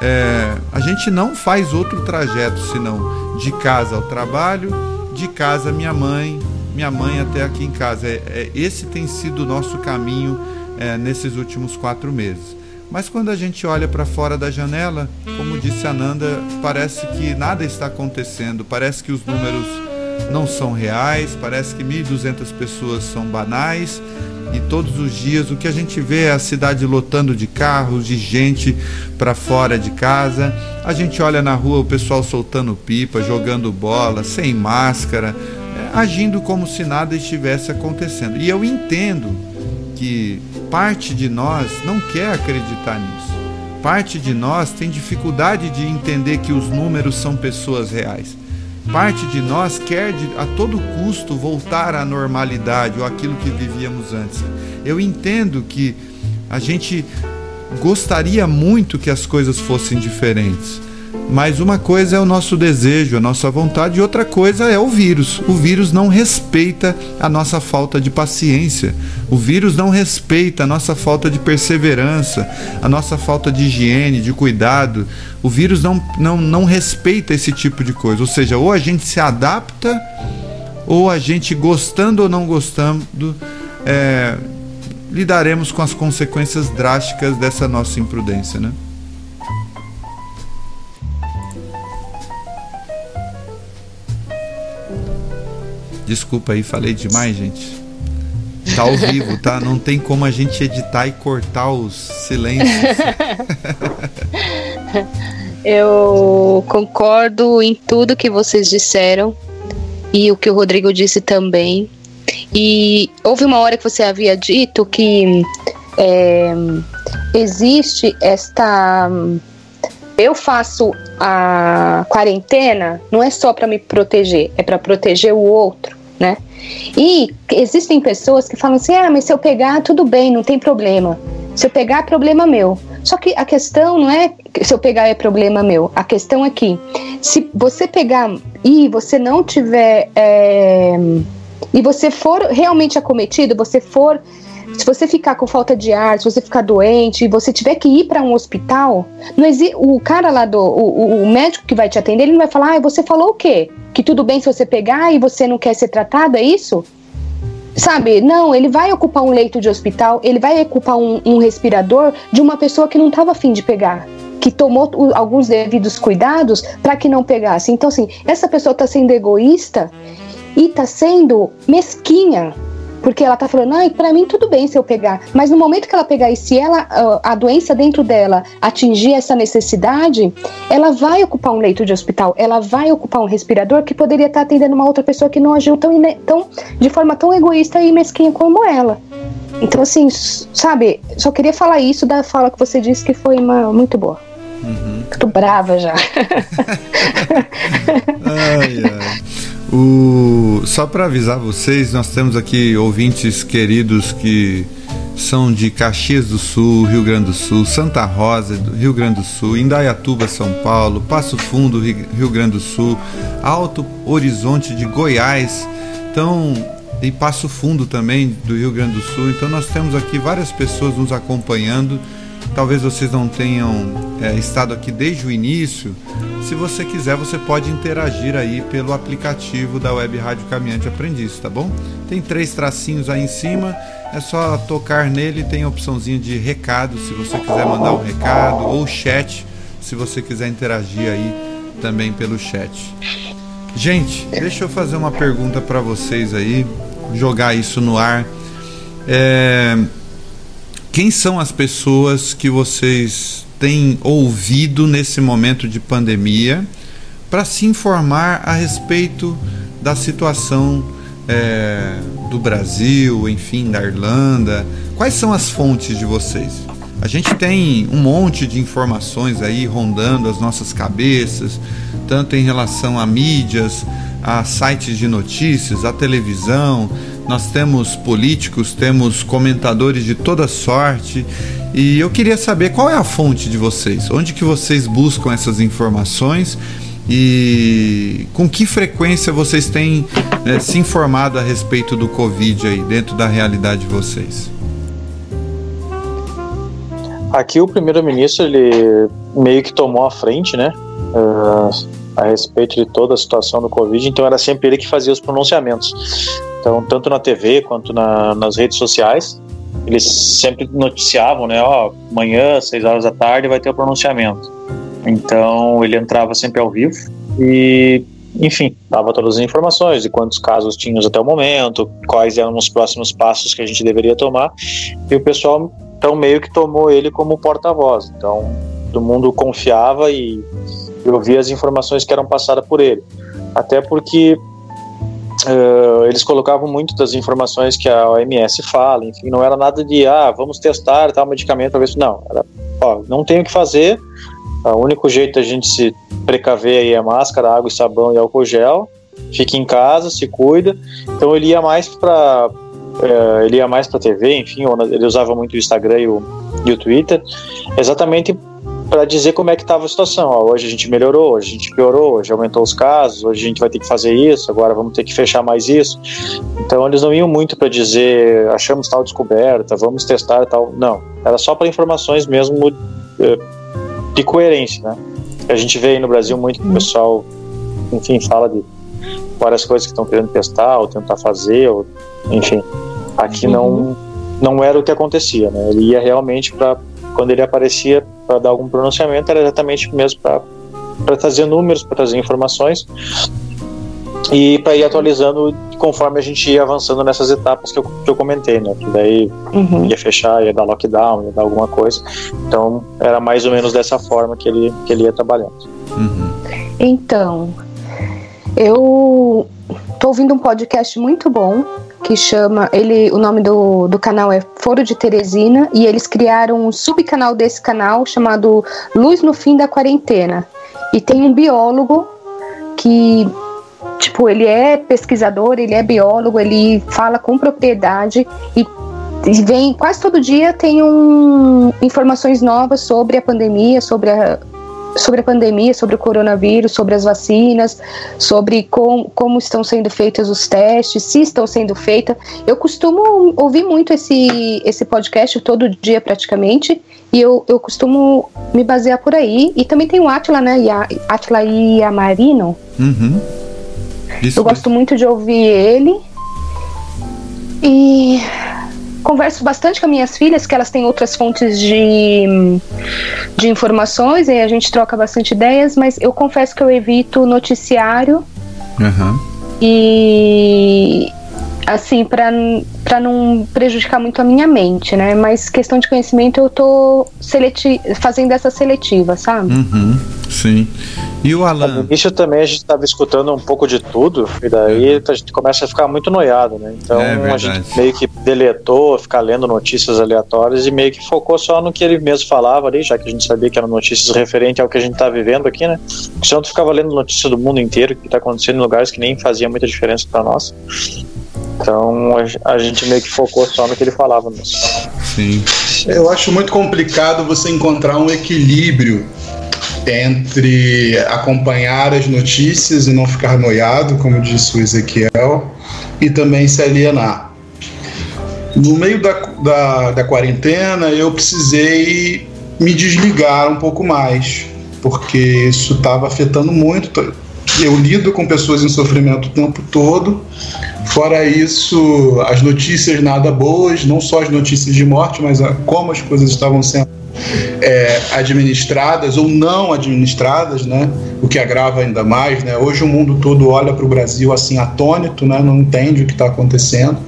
É, a gente não faz outro trajeto senão de casa ao trabalho, de casa minha mãe, minha mãe até aqui em casa. É, é esse tem sido o nosso caminho é, nesses últimos quatro meses. Mas quando a gente olha para fora da janela, como disse a Nanda, parece que nada está acontecendo, parece que os números não são reais, parece que 1.200 pessoas são banais e todos os dias o que a gente vê é a cidade lotando de carros, de gente para fora de casa. A gente olha na rua o pessoal soltando pipa, jogando bola, sem máscara, é, agindo como se nada estivesse acontecendo. E eu entendo que parte de nós não quer acreditar nisso. Parte de nós tem dificuldade de entender que os números são pessoas reais. Parte de nós quer de, a todo custo voltar à normalidade ou aquilo que vivíamos antes. Eu entendo que a gente gostaria muito que as coisas fossem diferentes. Mas uma coisa é o nosso desejo, a nossa vontade, e outra coisa é o vírus. O vírus não respeita a nossa falta de paciência. O vírus não respeita a nossa falta de perseverança, a nossa falta de higiene, de cuidado. O vírus não, não, não respeita esse tipo de coisa. Ou seja, ou a gente se adapta, ou a gente, gostando ou não gostando, é, lidaremos com as consequências drásticas dessa nossa imprudência, né? Desculpa aí, falei demais, gente. Tá ao vivo, tá? Não tem como a gente editar e cortar os silêncios. Eu concordo em tudo que vocês disseram e o que o Rodrigo disse também. E houve uma hora que você havia dito que é, existe esta. Eu faço a quarentena não é só para me proteger, é para proteger o outro, né? E existem pessoas que falam assim: ah, mas se eu pegar, tudo bem, não tem problema. Se eu pegar, é problema meu. Só que a questão não é se eu pegar é problema meu. A questão é que se você pegar e você não tiver. É, e você for realmente acometido, você for se você ficar com falta de ar, se você ficar doente, e você tiver que ir para um hospital, não o cara lá do o, o, médico que vai te atender, ele não vai falar: "Ah, você falou o quê? Que tudo bem se você pegar e você não quer ser tratado, é isso?" Sabe? Não, ele vai ocupar um leito de hospital, ele vai ocupar um, um respirador de uma pessoa que não estava afim de pegar que tomou alguns devidos cuidados para que não pegasse. Então, assim, essa pessoa está sendo egoísta e está sendo mesquinha porque ela tá falando, ah, para mim tudo bem se eu pegar. Mas no momento que ela pegar e se ela, ah, a doença dentro dela atingir essa necessidade, ela vai ocupar um leito de hospital, ela vai ocupar um respirador que poderia estar tá atendendo uma outra pessoa que não agiu tão, tão de forma tão egoísta e mesquinha como ela. Então, assim, sabe, só queria falar isso da fala que você disse que foi uma, muito boa. Uhum. Tô brava já. ai, ai. O... Só para avisar vocês, nós temos aqui ouvintes queridos que são de Caxias do Sul, Rio Grande do Sul, Santa Rosa, Rio Grande do Sul, Indaiatuba, São Paulo, Passo Fundo, Rio Grande do Sul, Alto Horizonte de Goiás. Então, e Passo Fundo também do Rio Grande do Sul. Então nós temos aqui várias pessoas nos acompanhando. Talvez vocês não tenham é, estado aqui desde o início. Se você quiser, você pode interagir aí pelo aplicativo da Web Rádio Caminhante Aprendiz, tá bom? Tem três tracinhos aí em cima, é só tocar nele, tem a opçãozinha de recado, se você quiser mandar um recado, ou chat, se você quiser interagir aí também pelo chat. Gente, deixa eu fazer uma pergunta para vocês aí, jogar isso no ar. É, quem são as pessoas que vocês têm ouvido nesse momento de pandemia para se informar a respeito da situação é, do Brasil, enfim, da Irlanda? Quais são as fontes de vocês? A gente tem um monte de informações aí rondando as nossas cabeças, tanto em relação a mídias, a sites de notícias, a televisão. Nós temos políticos, temos comentadores de toda sorte. E eu queria saber qual é a fonte de vocês, onde que vocês buscam essas informações e com que frequência vocês têm né, se informado a respeito do Covid aí dentro da realidade de vocês. Aqui o primeiro-ministro ele meio que tomou a frente, né, uh, a respeito de toda a situação do Covid. Então era sempre ele que fazia os pronunciamentos. Então tanto na TV quanto na, nas redes sociais eles sempre noticiavam, né, ó, amanhã seis horas da tarde vai ter o pronunciamento. Então ele entrava sempre ao vivo e enfim, dava todas as informações de quantos casos tínhamos até o momento, quais eram os próximos passos que a gente deveria tomar. E o pessoal então meio que tomou ele como porta-voz. Então, todo mundo confiava e, e ouvia as informações que eram passadas por ele. Até porque uh, eles colocavam muito das informações que a OMS fala, enfim, não era nada de, ah, vamos testar tal medicamento para ver se. Não, era, ó, não tem o que fazer, o único jeito da gente se precaver aí é máscara, água e sabão e álcool gel. Fique em casa, se cuida. Então ele ia mais para é, ele ia mais para TV, enfim, ele usava muito o Instagram e o, e o Twitter, exatamente para dizer como é que estava a situação. Ó, hoje a gente melhorou, hoje a gente piorou, hoje aumentou os casos, hoje a gente vai ter que fazer isso, agora vamos ter que fechar mais isso. Então eles não iam muito para dizer achamos tal descoberta, vamos testar tal. Não, era só para informações mesmo é, de coerência, né? A gente vê aí no Brasil muito que o pessoal, enfim, fala de várias coisas que estão querendo testar ou tentar fazer, ou, enfim. Aqui não uhum. não era o que acontecia, né? Ele ia realmente para quando ele aparecia para dar algum pronunciamento era exatamente mesmo para para trazer números, para trazer informações e para ir atualizando conforme a gente ia avançando nessas etapas que eu, que eu comentei, né? Que daí uhum. ia fechar, ia dar lockdown, ia dar alguma coisa. Então era mais ou menos dessa forma que ele, que ele ia trabalhando. Uhum. Então, eu tô ouvindo um podcast muito bom que chama ele o nome do, do canal é Foro de Teresina e eles criaram um subcanal desse canal chamado Luz no Fim da Quarentena. E tem um biólogo que tipo ele é pesquisador ele é biólogo ele fala com propriedade e vem quase todo dia tem um, informações novas sobre a pandemia sobre a sobre a pandemia, sobre o coronavírus, sobre as vacinas, sobre com, como estão sendo feitos os testes, se estão sendo feitas. Eu costumo ouvir muito esse, esse podcast todo dia praticamente, e eu, eu costumo me basear por aí. E também tem o Atila, né? Atila e a Marino. Uhum. eu gosto muito de ouvir ele. E converso bastante com minhas filhas, que elas têm outras fontes de, de informações, e a gente troca bastante ideias, mas eu confesso que eu evito noticiário. Uhum. E assim, para não prejudicar muito a minha mente, né? Mas questão de conhecimento eu tô seleti fazendo essa seletiva, sabe? Uhum, sim. E o Alan? No início também a gente estava escutando um pouco de tudo, e daí uhum. a gente começa a ficar muito noiado, né? Então é a gente meio que deletou, ficar lendo notícias aleatórias e meio que focou só no que ele mesmo falava ali, já que a gente sabia que eram notícias referentes ao que a gente está vivendo aqui, né? Porque senão tu ficava lendo notícias do mundo inteiro, que está acontecendo em lugares que nem fazia muita diferença para nós. Então a gente meio que focou só no que ele falava mesmo. Sim. Eu acho muito complicado você encontrar um equilíbrio entre acompanhar as notícias e não ficar noiado, como disse o Ezequiel, e também se alienar. No meio da, da, da quarentena, eu precisei me desligar um pouco mais, porque isso estava afetando muito. Eu lido com pessoas em sofrimento o tempo todo. Fora isso, as notícias nada boas, não só as notícias de morte, mas como as coisas estavam sendo é, administradas ou não administradas, né? O que agrava ainda mais, né? Hoje o mundo todo olha para o Brasil assim atônito, né? Não entende o que está acontecendo.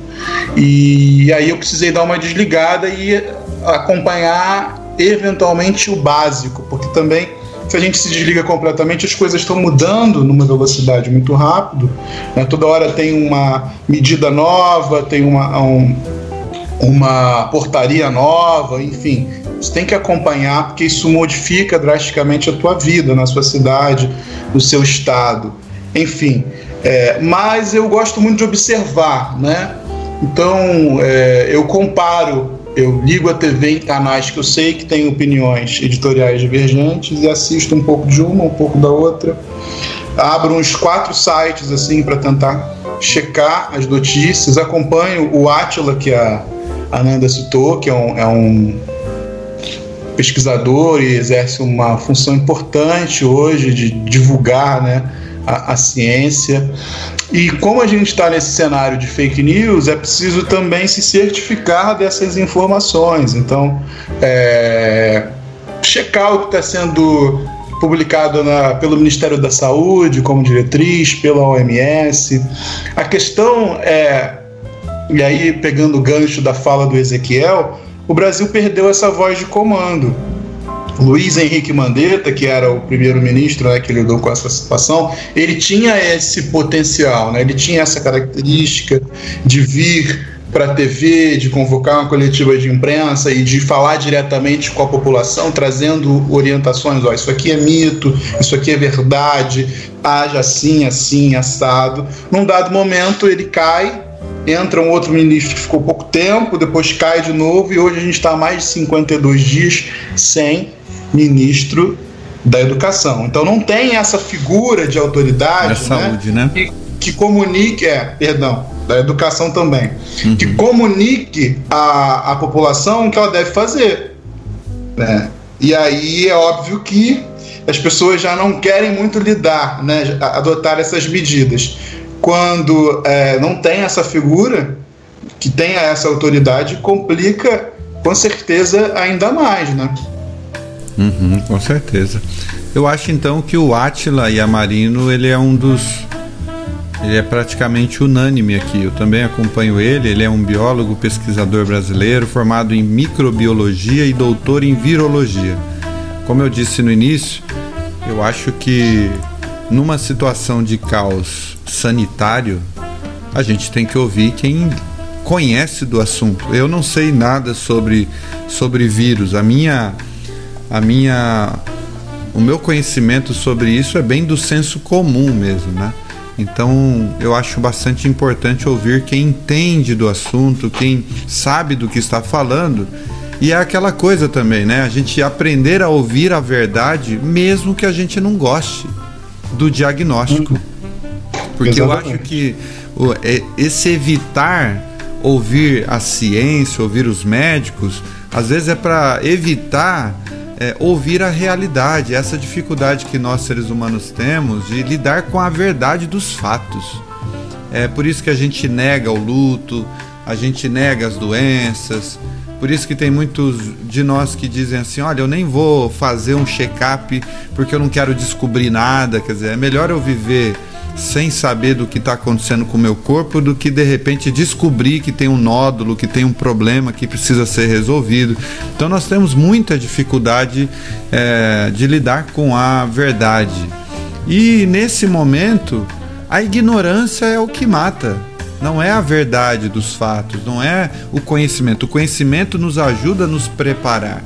E aí eu precisei dar uma desligada e acompanhar eventualmente o básico, porque também se a gente se desliga completamente, as coisas estão mudando numa velocidade muito rápido. Né? Toda hora tem uma medida nova, tem uma, um, uma portaria nova, enfim. Você tem que acompanhar, porque isso modifica drasticamente a tua vida na sua cidade, no seu estado, enfim. É, mas eu gosto muito de observar, né? Então, é, eu comparo, eu ligo a TV em canais que eu sei que tem opiniões editoriais divergentes e assisto um pouco de uma, um pouco da outra. Abro uns quatro sites assim para tentar checar as notícias. Acompanho o Atila, que a Ananda citou, que é um, é um pesquisador e exerce uma função importante hoje de divulgar né, a, a ciência. E como a gente está nesse cenário de fake news, é preciso também se certificar dessas informações. Então, é, checar o que está sendo publicado na, pelo Ministério da Saúde como diretriz, pela OMS. A questão é, e aí pegando o gancho da fala do Ezequiel, o Brasil perdeu essa voz de comando. Luiz Henrique Mandetta, que era o primeiro-ministro né, que lidou com essa situação, ele tinha esse potencial, né, ele tinha essa característica de vir para a TV, de convocar uma coletiva de imprensa e de falar diretamente com a população, trazendo orientações: ó, isso aqui é mito, isso aqui é verdade, haja assim, assim, assado. Num dado momento, ele cai entra um outro ministro que ficou pouco tempo, depois cai de novo e hoje a gente está há mais de 52 dias sem ministro da educação. Então não tem essa figura de autoridade da saúde, né? Que, que, comunique, é, perdão, da educação também, uhum. que comunique a, a população o que ela deve fazer. Né? E aí é óbvio que as pessoas já não querem muito lidar, né, adotar essas medidas quando é, não tem essa figura que tenha essa autoridade, complica com certeza ainda mais, né? Uhum, com certeza. Eu acho então que o Atila Yamarino ele é um dos ele é praticamente unânime aqui. Eu também acompanho ele. Ele é um biólogo, pesquisador brasileiro, formado em microbiologia e doutor em virologia. Como eu disse no início, eu acho que numa situação de caos sanitário, a gente tem que ouvir quem conhece do assunto. Eu não sei nada sobre, sobre vírus. A minha a minha o meu conhecimento sobre isso é bem do senso comum mesmo, né? Então, eu acho bastante importante ouvir quem entende do assunto, quem sabe do que está falando. E é aquela coisa também, né? A gente aprender a ouvir a verdade, mesmo que a gente não goste do diagnóstico. Porque Exatamente. eu acho que é, esse evitar ouvir a ciência, ouvir os médicos, às vezes é para evitar é, ouvir a realidade, essa dificuldade que nós seres humanos temos de lidar com a verdade dos fatos. É por isso que a gente nega o luto, a gente nega as doenças. Por isso que tem muitos de nós que dizem assim: olha, eu nem vou fazer um check-up porque eu não quero descobrir nada. Quer dizer, é melhor eu viver sem saber do que está acontecendo com o meu corpo do que de repente descobrir que tem um nódulo, que tem um problema que precisa ser resolvido. Então nós temos muita dificuldade é, de lidar com a verdade. E nesse momento, a ignorância é o que mata. Não é a verdade dos fatos, não é o conhecimento. O conhecimento nos ajuda a nos preparar.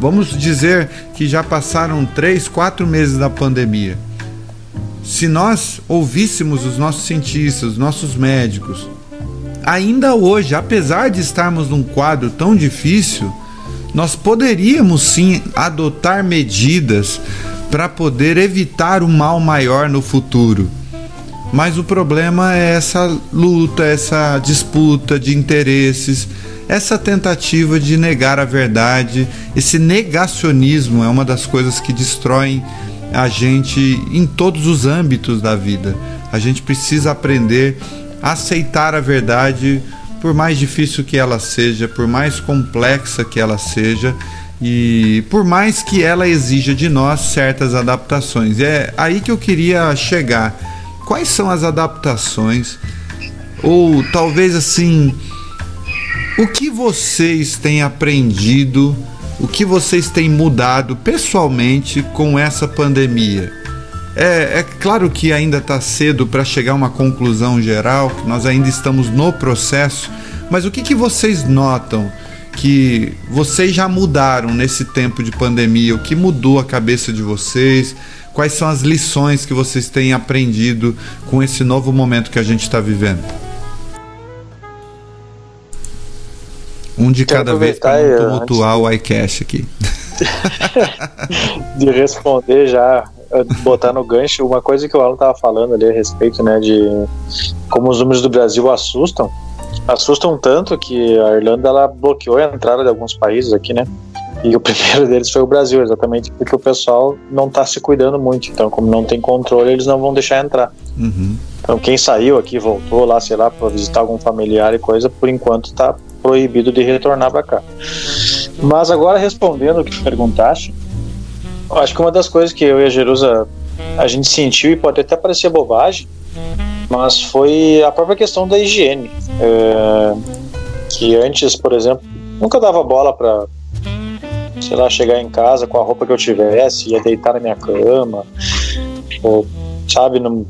Vamos dizer que já passaram três, quatro meses da pandemia se nós ouvíssemos os nossos cientistas, os nossos médicos, ainda hoje, apesar de estarmos num quadro tão difícil, nós poderíamos sim adotar medidas para poder evitar um mal maior no futuro. Mas o problema é essa luta, essa disputa de interesses, essa tentativa de negar a verdade, esse negacionismo é uma das coisas que destroem a gente em todos os âmbitos da vida. A gente precisa aprender a aceitar a verdade, por mais difícil que ela seja, por mais complexa que ela seja e por mais que ela exija de nós certas adaptações. É aí que eu queria chegar. Quais são as adaptações? Ou talvez assim, o que vocês têm aprendido, o que vocês têm mudado pessoalmente com essa pandemia? É, é claro que ainda está cedo para chegar a uma conclusão geral, nós ainda estamos no processo, mas o que, que vocês notam que vocês já mudaram nesse tempo de pandemia? O que mudou a cabeça de vocês? Quais são as lições que vocês têm aprendido com esse novo momento que a gente está vivendo? Um de Quero cada vez para não tumultuar o iCash aqui. de responder já, botar no gancho, uma coisa que o Alan estava falando ali a respeito, né, de como os números do Brasil assustam. Assustam tanto que a Irlanda ela bloqueou a entrada de alguns países aqui, né? E o primeiro deles foi o Brasil, exatamente porque o pessoal não está se cuidando muito. Então, como não tem controle, eles não vão deixar entrar. Uhum. Então, quem saiu aqui, voltou lá, sei lá, para visitar algum familiar e coisa, por enquanto está proibido de retornar para cá. Mas agora respondendo o que perguntaste, acho que uma das coisas que eu e a Jerusa a gente sentiu e pode até parecer bobagem, mas foi a própria questão da higiene. É, que antes, por exemplo, nunca dava bola para sei lá, chegar em casa com a roupa que eu tivesse, ia deitar na minha cama, ou, sabe, no,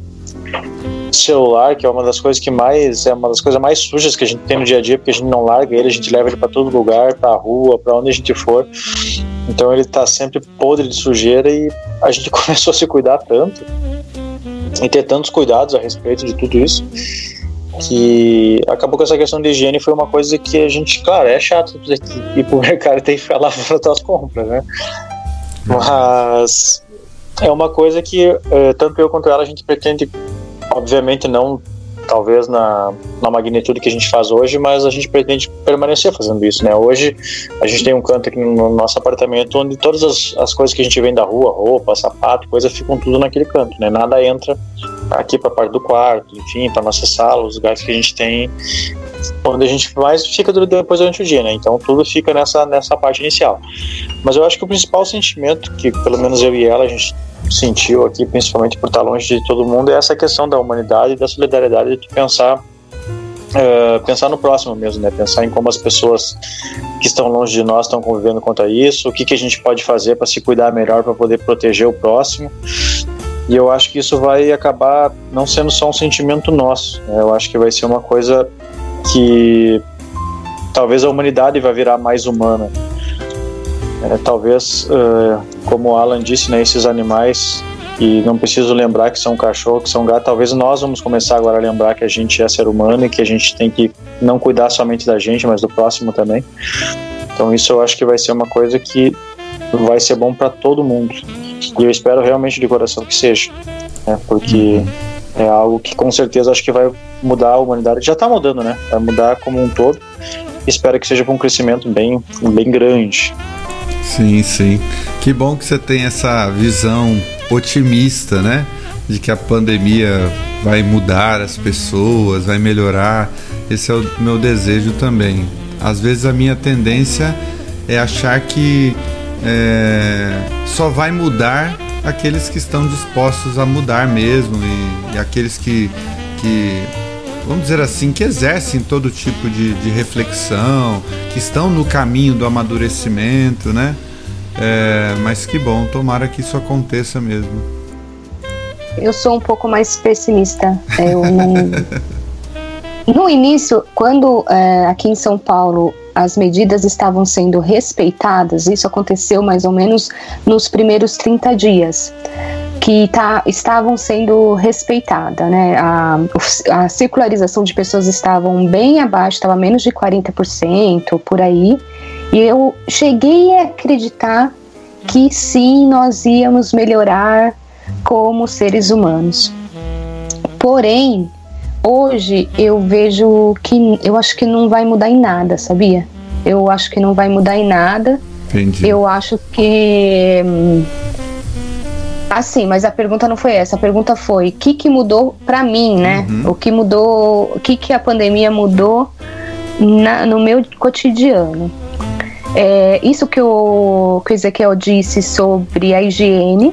celular, que é uma das coisas que mais é uma das coisas mais sujas que a gente tem no dia a dia, porque a gente não larga ele, a gente leva ele para todo lugar, para a rua, para onde a gente for. Então ele tá sempre podre de sujeira e a gente começou a se cuidar tanto e ter tantos cuidados a respeito de tudo isso que acabou que essa questão de higiene foi uma coisa que a gente, claro, é chato ir pro mercado e ter que ficar lavando as compras, né? Mas é uma coisa que eh, tanto eu quanto ela a gente pretende Obviamente não, talvez na, na magnitude que a gente faz hoje, mas a gente pretende permanecer fazendo isso, né? Hoje a gente tem um canto aqui no nosso apartamento onde todas as, as coisas que a gente vem da rua, roupa, sapato, coisa, ficam tudo naquele canto, né? Nada entra aqui para parte do quarto, enfim, para nossa sala, os lugares que a gente tem onde a gente mais fica depois durante o dia, né? Então tudo fica nessa, nessa parte inicial. Mas eu acho que o principal sentimento que, pelo menos eu e ela, a gente sentiu aqui, principalmente por estar longe de todo mundo, é essa questão da humanidade da solidariedade de pensar Uh, pensar no próximo mesmo, né? Pensar em como as pessoas que estão longe de nós estão convivendo contra isso, o que, que a gente pode fazer para se cuidar melhor, para poder proteger o próximo. E eu acho que isso vai acabar não sendo só um sentimento nosso. Né? Eu acho que vai ser uma coisa que talvez a humanidade vai virar mais humana. É, talvez, uh, como o Alan disse, né, esses animais, e não preciso lembrar que são cachorro, que são gato, talvez nós vamos começar agora a lembrar que a gente é ser humano e que a gente tem que não cuidar somente da gente, mas do próximo também. Então isso eu acho que vai ser uma coisa que vai ser bom para todo mundo. E eu espero realmente de coração que seja, né, porque uhum. é algo que com certeza acho que vai mudar a humanidade. Já está mudando, né? Vai mudar como um todo. Espero que seja com um crescimento bem, bem grande. Sim, sim. Que bom que você tem essa visão otimista, né? De que a pandemia vai mudar as pessoas, vai melhorar. Esse é o meu desejo também. Às vezes a minha tendência é achar que é, só vai mudar aqueles que estão dispostos a mudar mesmo e, e aqueles que, que vamos dizer assim, que exercem todo tipo de, de reflexão, que estão no caminho do amadurecimento, né? É, mas que bom, tomara que isso aconteça mesmo. Eu sou um pouco mais pessimista. Eu não... no início, quando é, aqui em São Paulo as medidas estavam sendo respeitadas, isso aconteceu mais ou menos nos primeiros 30 dias que tá, estavam sendo respeitadas, né? A, a circularização de pessoas estavam bem abaixo, estava menos de 40% por aí. E eu cheguei a acreditar que sim, nós íamos melhorar como seres humanos. Porém, hoje eu vejo que eu acho que não vai mudar em nada, sabia? Eu acho que não vai mudar em nada. Entendi. Eu acho que hum, assim, mas a pergunta não foi essa. A pergunta foi: o que, que mudou para mim, né? Uhum. O que mudou? O que, que a pandemia mudou na, no meu cotidiano? É, isso que o, que o Ezequiel disse sobre a higiene,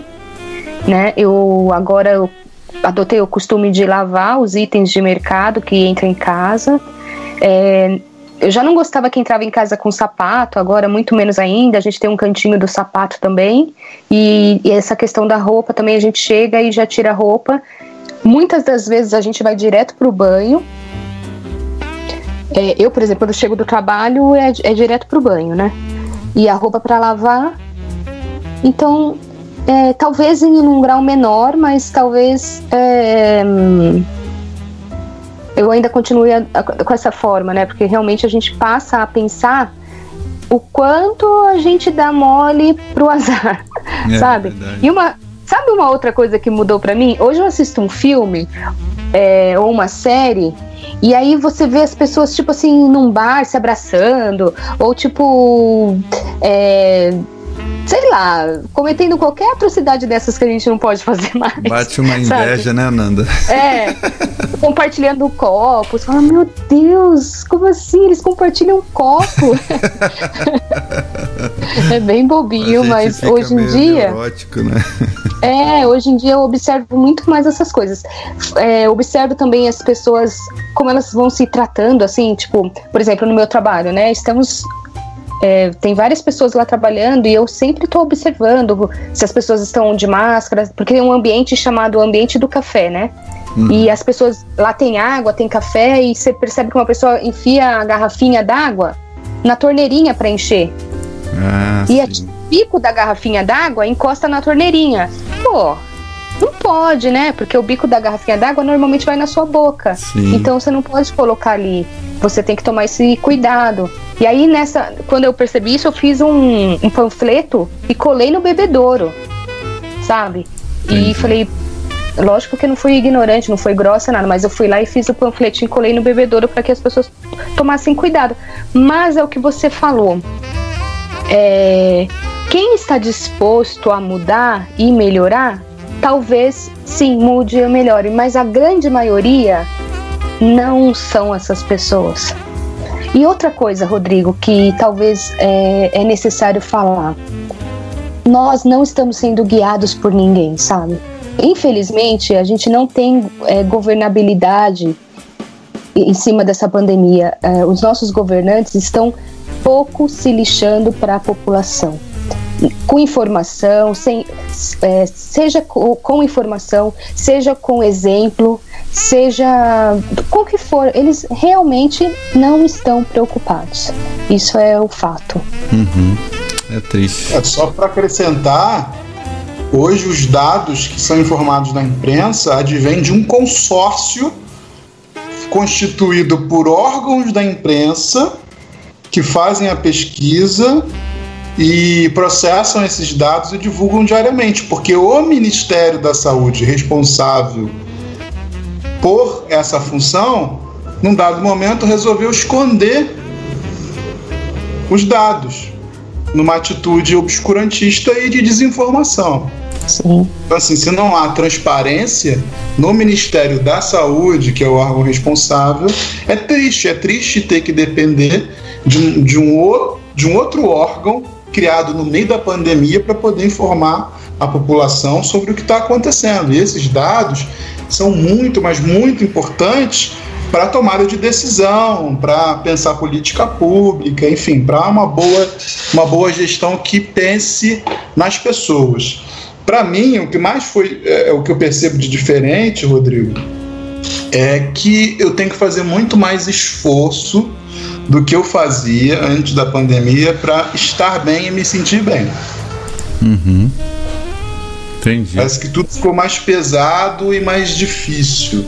né? Eu agora eu adotei o costume de lavar os itens de mercado que entram em casa. É, eu já não gostava que entrava em casa com sapato, agora muito menos ainda. A gente tem um cantinho do sapato também. E, e essa questão da roupa também, a gente chega e já tira a roupa. Muitas das vezes a gente vai direto para o banho é, eu, por exemplo, quando chego do trabalho, é, é direto pro banho, né? E a roupa para lavar. Então, é, talvez em um grau menor, mas talvez é, eu ainda continue a, a, com essa forma, né? Porque realmente a gente passa a pensar o quanto a gente dá mole pro azar, é, sabe? Verdade. E uma, sabe uma outra coisa que mudou para mim? Hoje eu assisto um filme é, ou uma série e aí você vê as pessoas, tipo assim, num bar se abraçando, ou tipo. É, sei lá, cometendo qualquer atrocidade dessas que a gente não pode fazer mais. Bate uma inveja, sabe? né, Ananda? É, compartilhando copos. Fala, meu Deus, como assim? Eles compartilham um copo. é bem bobinho, mas hoje em dia. Neurótico, né? É, hoje em dia eu observo muito mais essas coisas. É, observo também as pessoas, como elas vão se tratando, assim, tipo, por exemplo, no meu trabalho, né? Estamos é, tem várias pessoas lá trabalhando e eu sempre estou observando se as pessoas estão de máscara, porque é um ambiente chamado ambiente do café, né? Uhum. E as pessoas lá tem água, tem café e você percebe que uma pessoa enfia a garrafinha d'água na torneirinha para encher. Ah, e o bico da garrafinha d'água encosta na torneirinha. Pô, não pode, né? Porque o bico da garrafinha d'água normalmente vai na sua boca. Sim. Então você não pode colocar ali. Você tem que tomar esse cuidado. E aí, nessa, quando eu percebi isso, eu fiz um, um panfleto e colei no bebedouro, sabe? Entendi. E falei, lógico que eu não fui ignorante, não foi grossa nada, mas eu fui lá e fiz o panfletinho e colei no bebedouro para que as pessoas tomassem cuidado. Mas é o que você falou. É, quem está disposto a mudar e melhorar, talvez sim mude e melhore, mas a grande maioria não são essas pessoas. E outra coisa, Rodrigo, que talvez é, é necessário falar: nós não estamos sendo guiados por ninguém, sabe? Infelizmente, a gente não tem é, governabilidade em cima dessa pandemia. É, os nossos governantes estão pouco se lixando para a população. Com informação, sem, é, seja com, com informação, seja com exemplo, seja com o que for, eles realmente não estão preocupados. Isso é o fato. Uhum. É triste. É, só para acrescentar, hoje os dados que são informados na imprensa advêm de um consórcio constituído por órgãos da imprensa que fazem a pesquisa e processam esses dados e divulgam diariamente, porque o Ministério da Saúde responsável por essa função, num dado momento, resolveu esconder os dados numa atitude obscurantista e de desinformação. Sim. Então, assim, se não há transparência no Ministério da Saúde, que é o órgão responsável, é triste. É triste ter que depender de, de, um, de um outro órgão criado no meio da pandemia para poder informar a população sobre o que está acontecendo. E esses dados são muito, mas muito importantes para tomada de decisão, para pensar política pública, enfim, para uma boa, uma boa gestão que pense nas pessoas. Para mim, o que mais foi, é, é, o que eu percebo de diferente, Rodrigo, é que eu tenho que fazer muito mais esforço do que eu fazia antes da pandemia para estar bem e me sentir bem. Uhum. Entendi. Parece que tudo ficou mais pesado e mais difícil.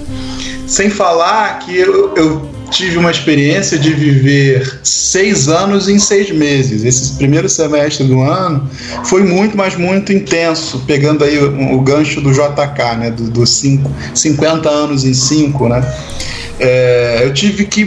Sem falar que eu, eu tive uma experiência de viver seis anos em seis meses. Esse primeiro semestre do ano foi muito, mas muito intenso, pegando aí o, o gancho do JK, né? Dos do cinco, 50 anos em cinco, né? É, eu tive que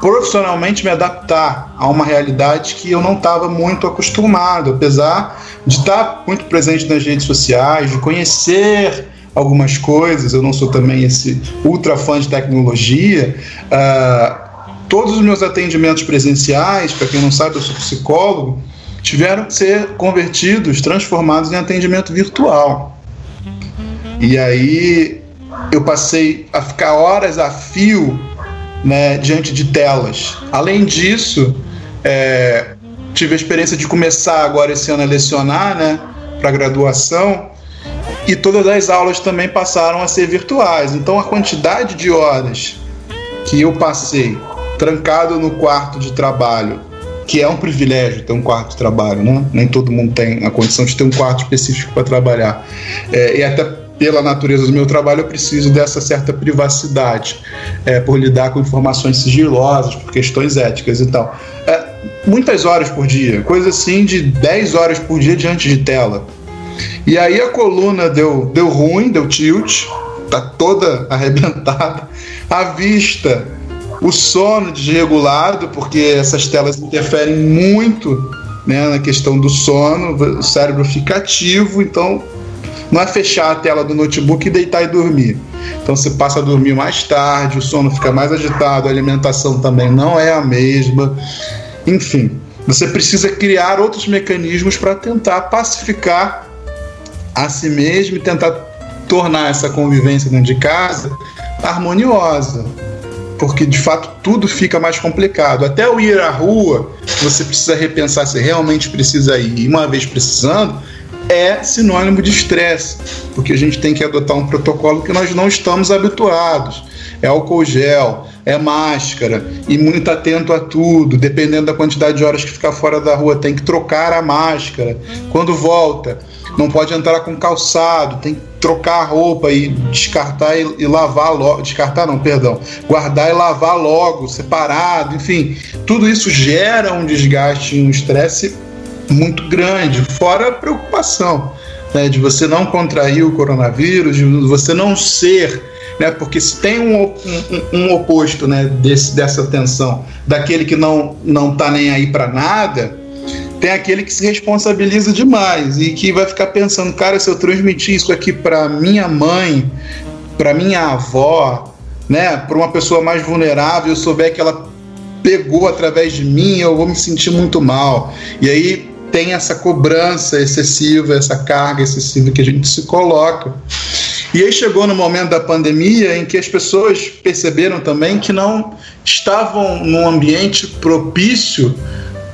profissionalmente me adaptar a uma realidade que eu não estava muito acostumado, apesar de estar muito presente nas redes sociais, de conhecer algumas coisas. Eu não sou também esse ultra fã de tecnologia. Uh, todos os meus atendimentos presenciais, para quem não sabe, eu sou psicólogo, tiveram que ser convertidos, transformados em atendimento virtual. E aí eu passei a ficar horas a fio né, diante de telas. Além disso, é, tive a experiência de começar agora esse ano a lecionar, né, para graduação, e todas as aulas também passaram a ser virtuais. Então a quantidade de horas que eu passei trancado no quarto de trabalho, que é um privilégio ter um quarto de trabalho, né? Nem todo mundo tem a condição de ter um quarto específico para trabalhar. É, e até pela natureza do meu trabalho, eu preciso dessa certa privacidade, é, por lidar com informações sigilosas, por questões éticas e tal. É, muitas horas por dia, coisa assim de 10 horas por dia diante de tela. E aí a coluna deu, deu ruim, deu tilt, tá toda arrebentada. A vista, o sono desregulado, porque essas telas interferem muito né, na questão do sono, o cérebro fica ativo, então não é fechar a tela do notebook e deitar e dormir. Então você passa a dormir mais tarde, o sono fica mais agitado, a alimentação também não é a mesma. Enfim, você precisa criar outros mecanismos para tentar pacificar a si mesmo e tentar tornar essa convivência dentro de casa harmoniosa. Porque de fato tudo fica mais complicado. Até o ir à rua, você precisa repensar se realmente precisa ir. E uma vez precisando, é sinônimo de estresse, porque a gente tem que adotar um protocolo que nós não estamos habituados. É álcool gel, é máscara, e muito atento a tudo, dependendo da quantidade de horas que ficar fora da rua, tem que trocar a máscara. Quando volta, não pode entrar com calçado, tem que trocar a roupa e descartar e, e lavar logo. Descartar não, perdão. Guardar e lavar logo, separado, enfim. Tudo isso gera um desgaste e um estresse muito grande, fora a preocupação né, de você não contrair o coronavírus, de você não ser, né, porque se tem um, um, um oposto né, desse, dessa tensão, daquele que não não está nem aí para nada, tem aquele que se responsabiliza demais e que vai ficar pensando, cara, se eu transmitir isso aqui para minha mãe, para minha avó, né, para uma pessoa mais vulnerável, eu souber que ela pegou através de mim, eu vou me sentir muito mal. E aí tem essa cobrança excessiva, essa carga excessiva que a gente se coloca. E aí chegou no momento da pandemia em que as pessoas perceberam também que não estavam num ambiente propício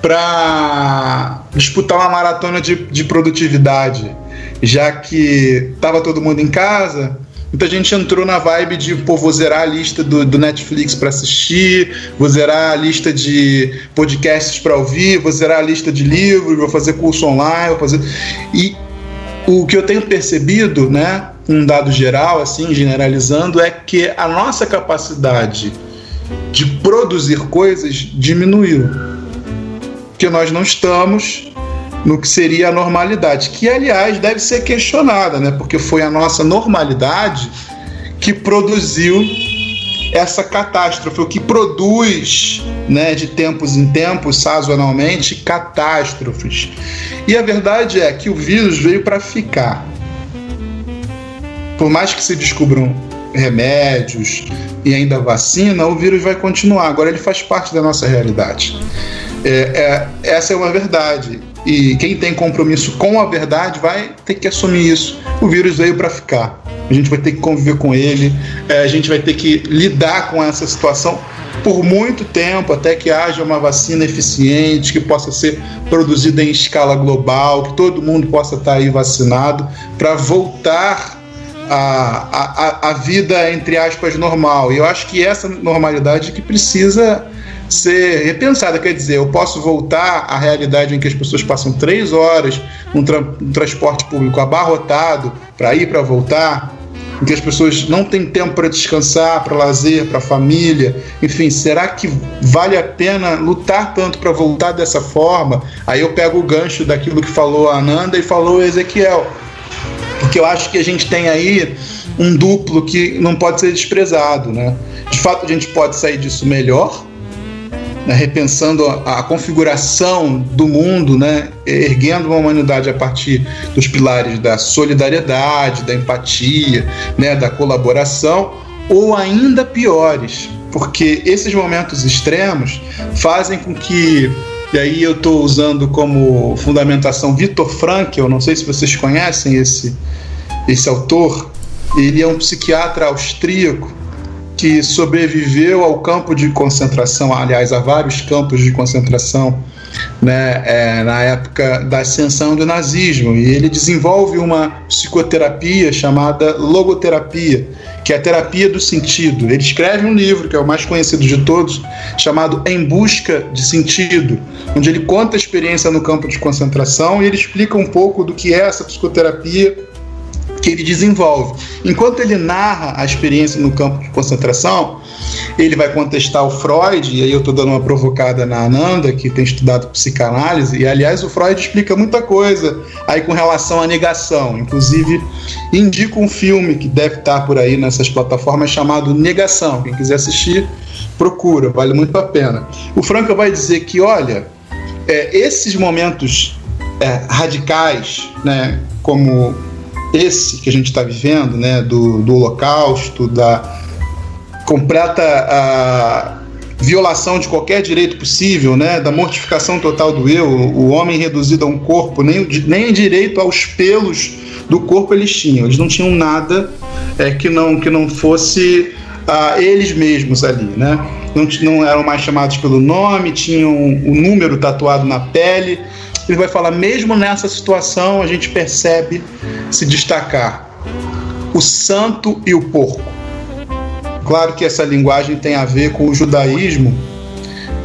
para disputar uma maratona de, de produtividade, já que estava todo mundo em casa, Muita gente entrou na vibe de, pô, vou zerar a lista do, do Netflix para assistir, vou zerar a lista de podcasts para ouvir, vou zerar a lista de livros, vou fazer curso online, vou fazer. E o que eu tenho percebido, né, um dado geral, assim, generalizando, é que a nossa capacidade de produzir coisas diminuiu. Porque nós não estamos no que seria a normalidade, que aliás deve ser questionada, né? Porque foi a nossa normalidade que produziu essa catástrofe, o que produz, né, de tempos em tempos, sazonalmente, catástrofes. E a verdade é que o vírus veio para ficar. Por mais que se descubram remédios e ainda vacina, o vírus vai continuar. Agora ele faz parte da nossa realidade. É, é, essa é uma verdade. E quem tem compromisso com a verdade vai ter que assumir isso. O vírus veio para ficar. A gente vai ter que conviver com ele, é, a gente vai ter que lidar com essa situação por muito tempo, até que haja uma vacina eficiente, que possa ser produzida em escala global, que todo mundo possa estar aí vacinado, para voltar a, a, a vida, entre aspas, normal. E eu acho que essa normalidade que precisa ser repensada. Quer dizer, eu posso voltar à realidade em que as pessoas passam três horas num, tra transporte público abarrotado para ir para voltar, em que as pessoas não têm tempo para descansar, para lazer, para família. Enfim, será que vale a pena lutar tanto para voltar dessa forma? Aí eu pego o gancho daquilo que falou a Ananda e falou o Ezequiel. Porque eu acho que a gente tem aí um duplo que não pode ser desprezado, né? De fato, a gente pode sair disso melhor, né? repensando a, a, configuração do mundo, né? erguendo uma humanidade a partir dos pilares da solidariedade, da empatia, né? da colaboração, ou ainda piores, porque esses momentos extremos fazem com que e aí eu estou usando como fundamentação Vitor Frankl, não sei se vocês conhecem esse, esse autor, ele é um psiquiatra austríaco que sobreviveu ao campo de concentração, aliás, a vários campos de concentração, né, é, na época da ascensão do nazismo. E ele desenvolve uma psicoterapia chamada logoterapia, que é a terapia do sentido. Ele escreve um livro, que é o mais conhecido de todos, chamado Em Busca de Sentido, onde ele conta a experiência no campo de concentração e ele explica um pouco do que é essa psicoterapia que ele desenvolve. Enquanto ele narra a experiência no campo de concentração, ele vai contestar o Freud, e aí eu estou dando uma provocada na Ananda, que tem estudado psicanálise, e aliás o Freud explica muita coisa aí com relação à negação. Inclusive, indico um filme que deve estar por aí nessas plataformas chamado Negação. Quem quiser assistir, procura, vale muito a pena. O Franca vai dizer que, olha, é, esses momentos é, radicais, né, como esse que a gente está vivendo, né, do, do Holocausto, da completa a, violação de qualquer direito possível, né, da mortificação total do eu, o homem reduzido a um corpo, nem, nem direito aos pelos do corpo eles tinham, eles não tinham nada é, que, não, que não fosse a eles mesmos ali, né? Não, não eram mais chamados pelo nome, tinham o número tatuado na pele, ele vai falar, mesmo nessa situação, a gente percebe se destacar o santo e o porco. Claro que essa linguagem tem a ver com o judaísmo.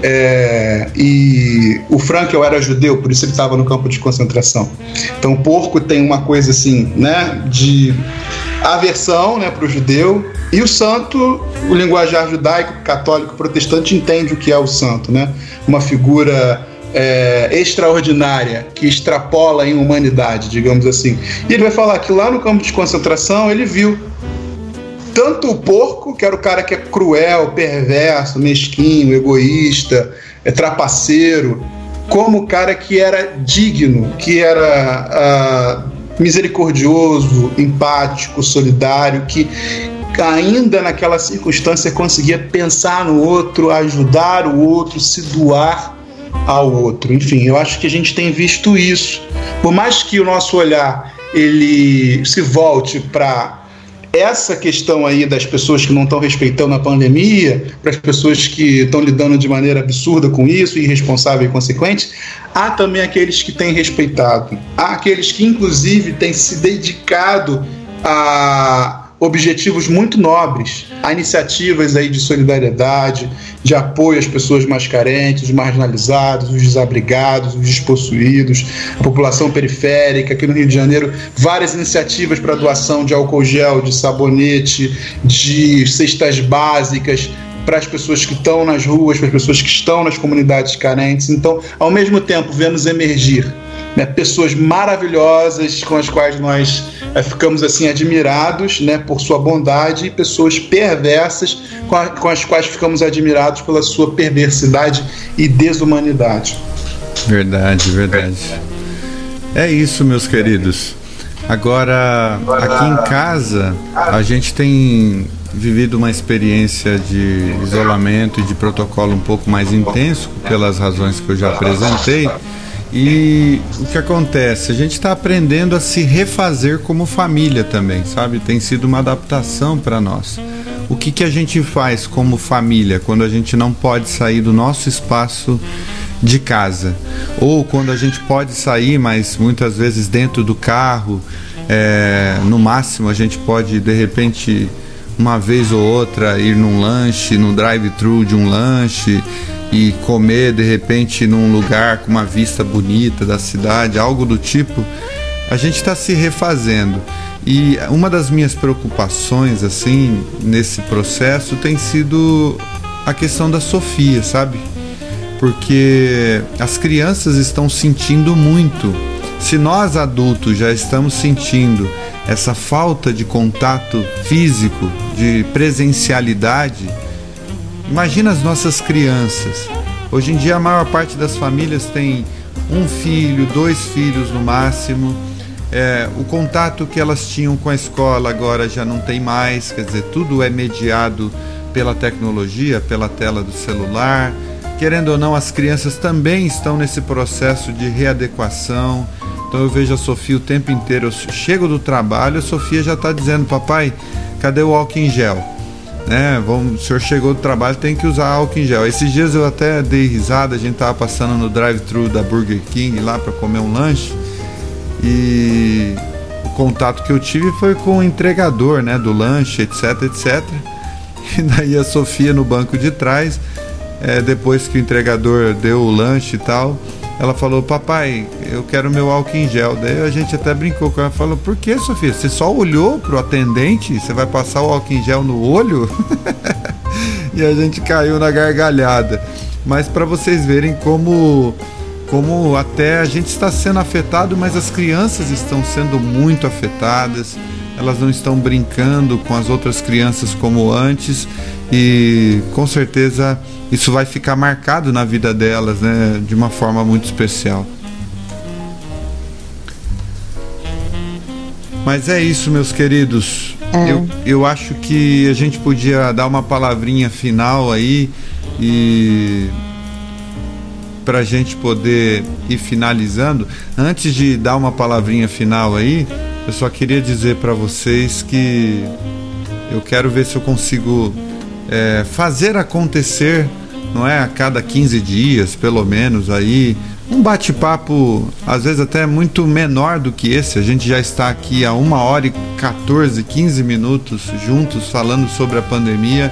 É, e o Frankel era judeu, por isso ele estava no campo de concentração. Então o porco tem uma coisa assim, né, de aversão, né, para o judeu. E o santo, o linguajar judaico, católico, protestante entende o que é o santo, né? Uma figura é, extraordinária que extrapola em humanidade, digamos assim. E ele vai falar que lá no campo de concentração ele viu tanto o porco, que era o cara que é cruel, perverso, mesquinho, egoísta, é trapaceiro, como o cara que era digno, que era uh, misericordioso, empático, solidário, que ainda naquela circunstância conseguia pensar no outro, ajudar o outro, se doar ao outro. Enfim, eu acho que a gente tem visto isso. Por mais que o nosso olhar ele se volte para essa questão aí das pessoas que não estão respeitando a pandemia, para as pessoas que estão lidando de maneira absurda com isso, irresponsável e consequente, há também aqueles que têm respeitado, há aqueles que inclusive têm se dedicado a objetivos muito nobres, há iniciativas aí de solidariedade, de apoio às pessoas mais carentes, os marginalizados, os desabrigados, os despossuídos, a população periférica, aqui no Rio de Janeiro, várias iniciativas para doação de álcool gel, de sabonete, de cestas básicas, para as pessoas que estão nas ruas, para as pessoas que estão nas comunidades carentes. Então, ao mesmo tempo, vemos emergir né, pessoas maravilhosas com as quais nós é, ficamos assim admirados né, por sua bondade e pessoas perversas com, a, com as quais ficamos admirados pela sua perversidade e desumanidade. Verdade, verdade. É isso, meus queridos. Agora, aqui em casa, a gente tem vivido uma experiência de isolamento e de protocolo um pouco mais intenso, pelas razões que eu já apresentei. E o que acontece? A gente está aprendendo a se refazer como família também, sabe? Tem sido uma adaptação para nós. O que, que a gente faz como família quando a gente não pode sair do nosso espaço de casa? Ou quando a gente pode sair, mas muitas vezes dentro do carro, é, no máximo a gente pode de repente uma vez ou outra ir num lanche, no drive-thru de um lanche e comer de repente num lugar com uma vista bonita da cidade, algo do tipo, a gente está se refazendo. E uma das minhas preocupações assim nesse processo tem sido a questão da Sofia, sabe? Porque as crianças estão sentindo muito. Se nós adultos já estamos sentindo essa falta de contato físico, de presencialidade, imagina as nossas crianças. Hoje em dia a maior parte das famílias tem um filho, dois filhos no máximo. É, o contato que elas tinham com a escola agora já não tem mais, quer dizer, tudo é mediado pela tecnologia, pela tela do celular. Querendo ou não, as crianças também estão nesse processo de readequação. Então eu vejo a Sofia o tempo inteiro. Eu chego do trabalho, a Sofia já está dizendo: Papai, cadê o álcool em gel? Né? Vamos, o senhor chegou do trabalho, tem que usar álcool em gel. Esses dias eu até dei risada, a gente tava passando no drive-thru da Burger King lá para comer um lanche e o contato que eu tive foi com o entregador, né, do lanche, etc, etc. E daí a Sofia no banco de trás, é, depois que o entregador deu o lanche e tal, ela falou: Papai, eu quero meu álcool em gel. Daí a gente até brincou com ela, falou: Por que, Sofia? Você só olhou pro atendente? Você vai passar o álcool em gel no olho? e a gente caiu na gargalhada. Mas para vocês verem como como até a gente está sendo afetado, mas as crianças estão sendo muito afetadas elas não estão brincando com as outras crianças como antes e com certeza isso vai ficar marcado na vida delas, né, de uma forma muito especial. Mas é isso, meus queridos. É. Eu, eu acho que a gente podia dar uma palavrinha final aí e para a gente poder ir finalizando. Antes de dar uma palavrinha final aí, eu só queria dizer para vocês que eu quero ver se eu consigo é, fazer acontecer, não é? A cada 15 dias, pelo menos, aí, um bate-papo, às vezes até muito menor do que esse. A gente já está aqui há uma hora e 14, 15 minutos juntos falando sobre a pandemia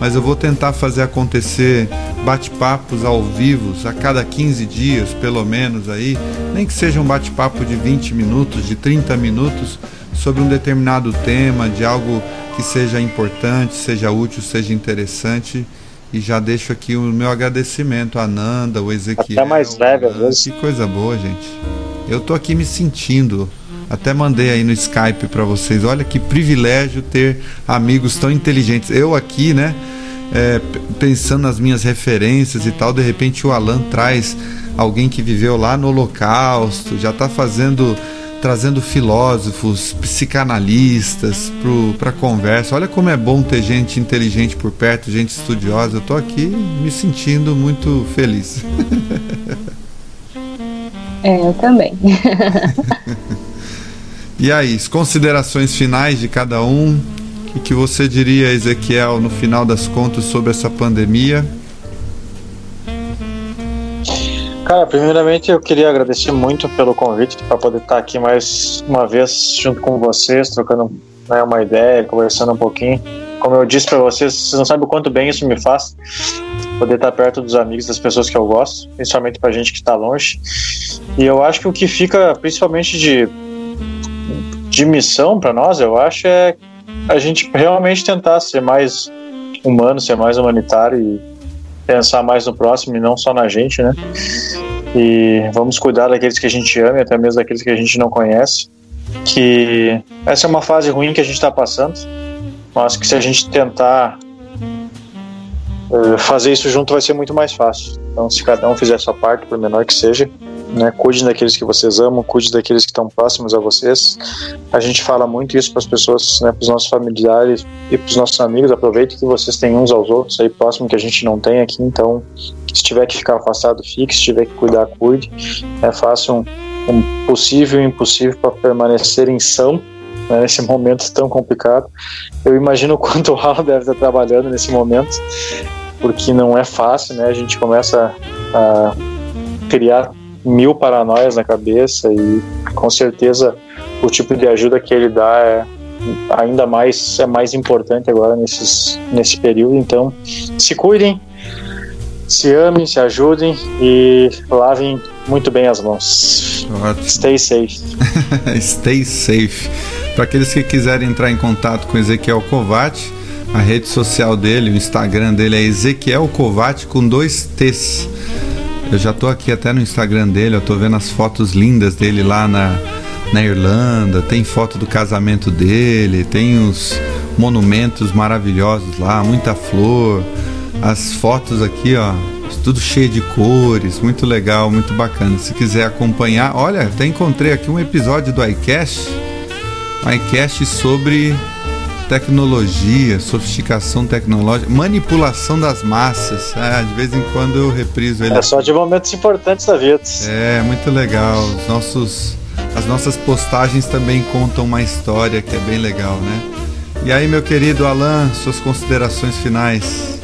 mas eu vou tentar fazer acontecer bate-papos ao vivo a cada 15 dias, pelo menos aí, nem que seja um bate-papo de 20 minutos, de 30 minutos sobre um determinado tema, de algo que seja importante, seja útil, seja interessante. E já deixo aqui o meu agradecimento a Nanda, o Ezequiel. Até mais leve, às vezes. Que coisa boa, gente. Eu tô aqui me sentindo até mandei aí no Skype para vocês. Olha que privilégio ter amigos tão inteligentes. Eu aqui, né? É, pensando nas minhas referências e tal, de repente o Alan traz alguém que viveu lá no Holocausto, já está fazendo trazendo filósofos, psicanalistas para conversa. Olha como é bom ter gente inteligente por perto, gente estudiosa. Eu estou aqui me sentindo muito feliz. É, eu também. E aí, considerações finais de cada um? O que você diria, Ezequiel, no final das contas, sobre essa pandemia? Cara, primeiramente eu queria agradecer muito pelo convite para poder estar aqui mais uma vez junto com vocês, trocando né, uma ideia, conversando um pouquinho. Como eu disse para vocês, vocês não sabem o quanto bem isso me faz poder estar perto dos amigos, das pessoas que eu gosto, principalmente para gente que está longe. E eu acho que o que fica principalmente de de missão para nós, eu acho, é a gente realmente tentar ser mais humano, ser mais humanitário e pensar mais no próximo e não só na gente, né? E vamos cuidar daqueles que a gente ama e até mesmo daqueles que a gente não conhece. Que essa é uma fase ruim que a gente está passando, mas que se a gente tentar uh, fazer isso junto vai ser muito mais fácil. Então, se cada um fizer a sua parte, por menor que seja, né? Cuide daqueles que vocês amam, cuide daqueles que estão próximos a vocês. A gente fala muito isso para as pessoas, né, para os nossos familiares e para os nossos amigos. Aproveite que vocês têm uns aos outros aí próximo que a gente não tem aqui. Então, se tiver que ficar afastado, fique. Se tiver que cuidar, cuide. É, faça um, um possível e impossível para permanecer em são né, nesse momento tão complicado. Eu imagino o quanto o Alan deve estar trabalhando nesse momento, porque não é fácil, né? A gente começa a criar mil paranoias na cabeça e com certeza o tipo de ajuda que ele dá é ainda mais é mais importante agora nesses, nesse período. Então, se cuidem, se amem, se ajudem e lavem muito bem as mãos. Ótimo. Stay safe. Stay safe. Para aqueles que quiserem entrar em contato com Ezequiel Covati, a rede social dele, o Instagram dele é Ezequiel Covati com dois T's. Eu já tô aqui até no Instagram dele, eu tô vendo as fotos lindas dele lá na, na Irlanda, tem foto do casamento dele, tem os monumentos maravilhosos lá, muita flor, as fotos aqui, ó, tudo cheio de cores, muito legal, muito bacana. Se quiser acompanhar, olha, até encontrei aqui um episódio do iCast, iCast sobre tecnologia, sofisticação tecnológica, manipulação das massas. É, de vez em quando eu repriso ele. É só de momentos importantes da vida. É, muito legal. Os nossos, as nossas postagens também contam uma história que é bem legal, né? E aí, meu querido Alan, suas considerações finais.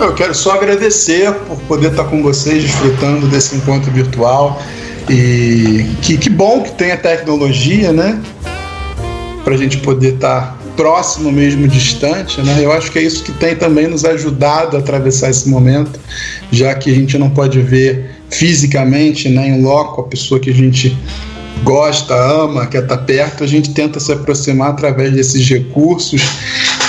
Eu quero só agradecer por poder estar com vocês, desfrutando desse encontro virtual. E que, que bom que tem a tecnologia, né? Para a gente poder estar próximo mesmo, distante, né? Eu acho que é isso que tem também nos ajudado a atravessar esse momento, já que a gente não pode ver fisicamente, né, em loco, a pessoa que a gente gosta, ama, quer estar perto, a gente tenta se aproximar através desses recursos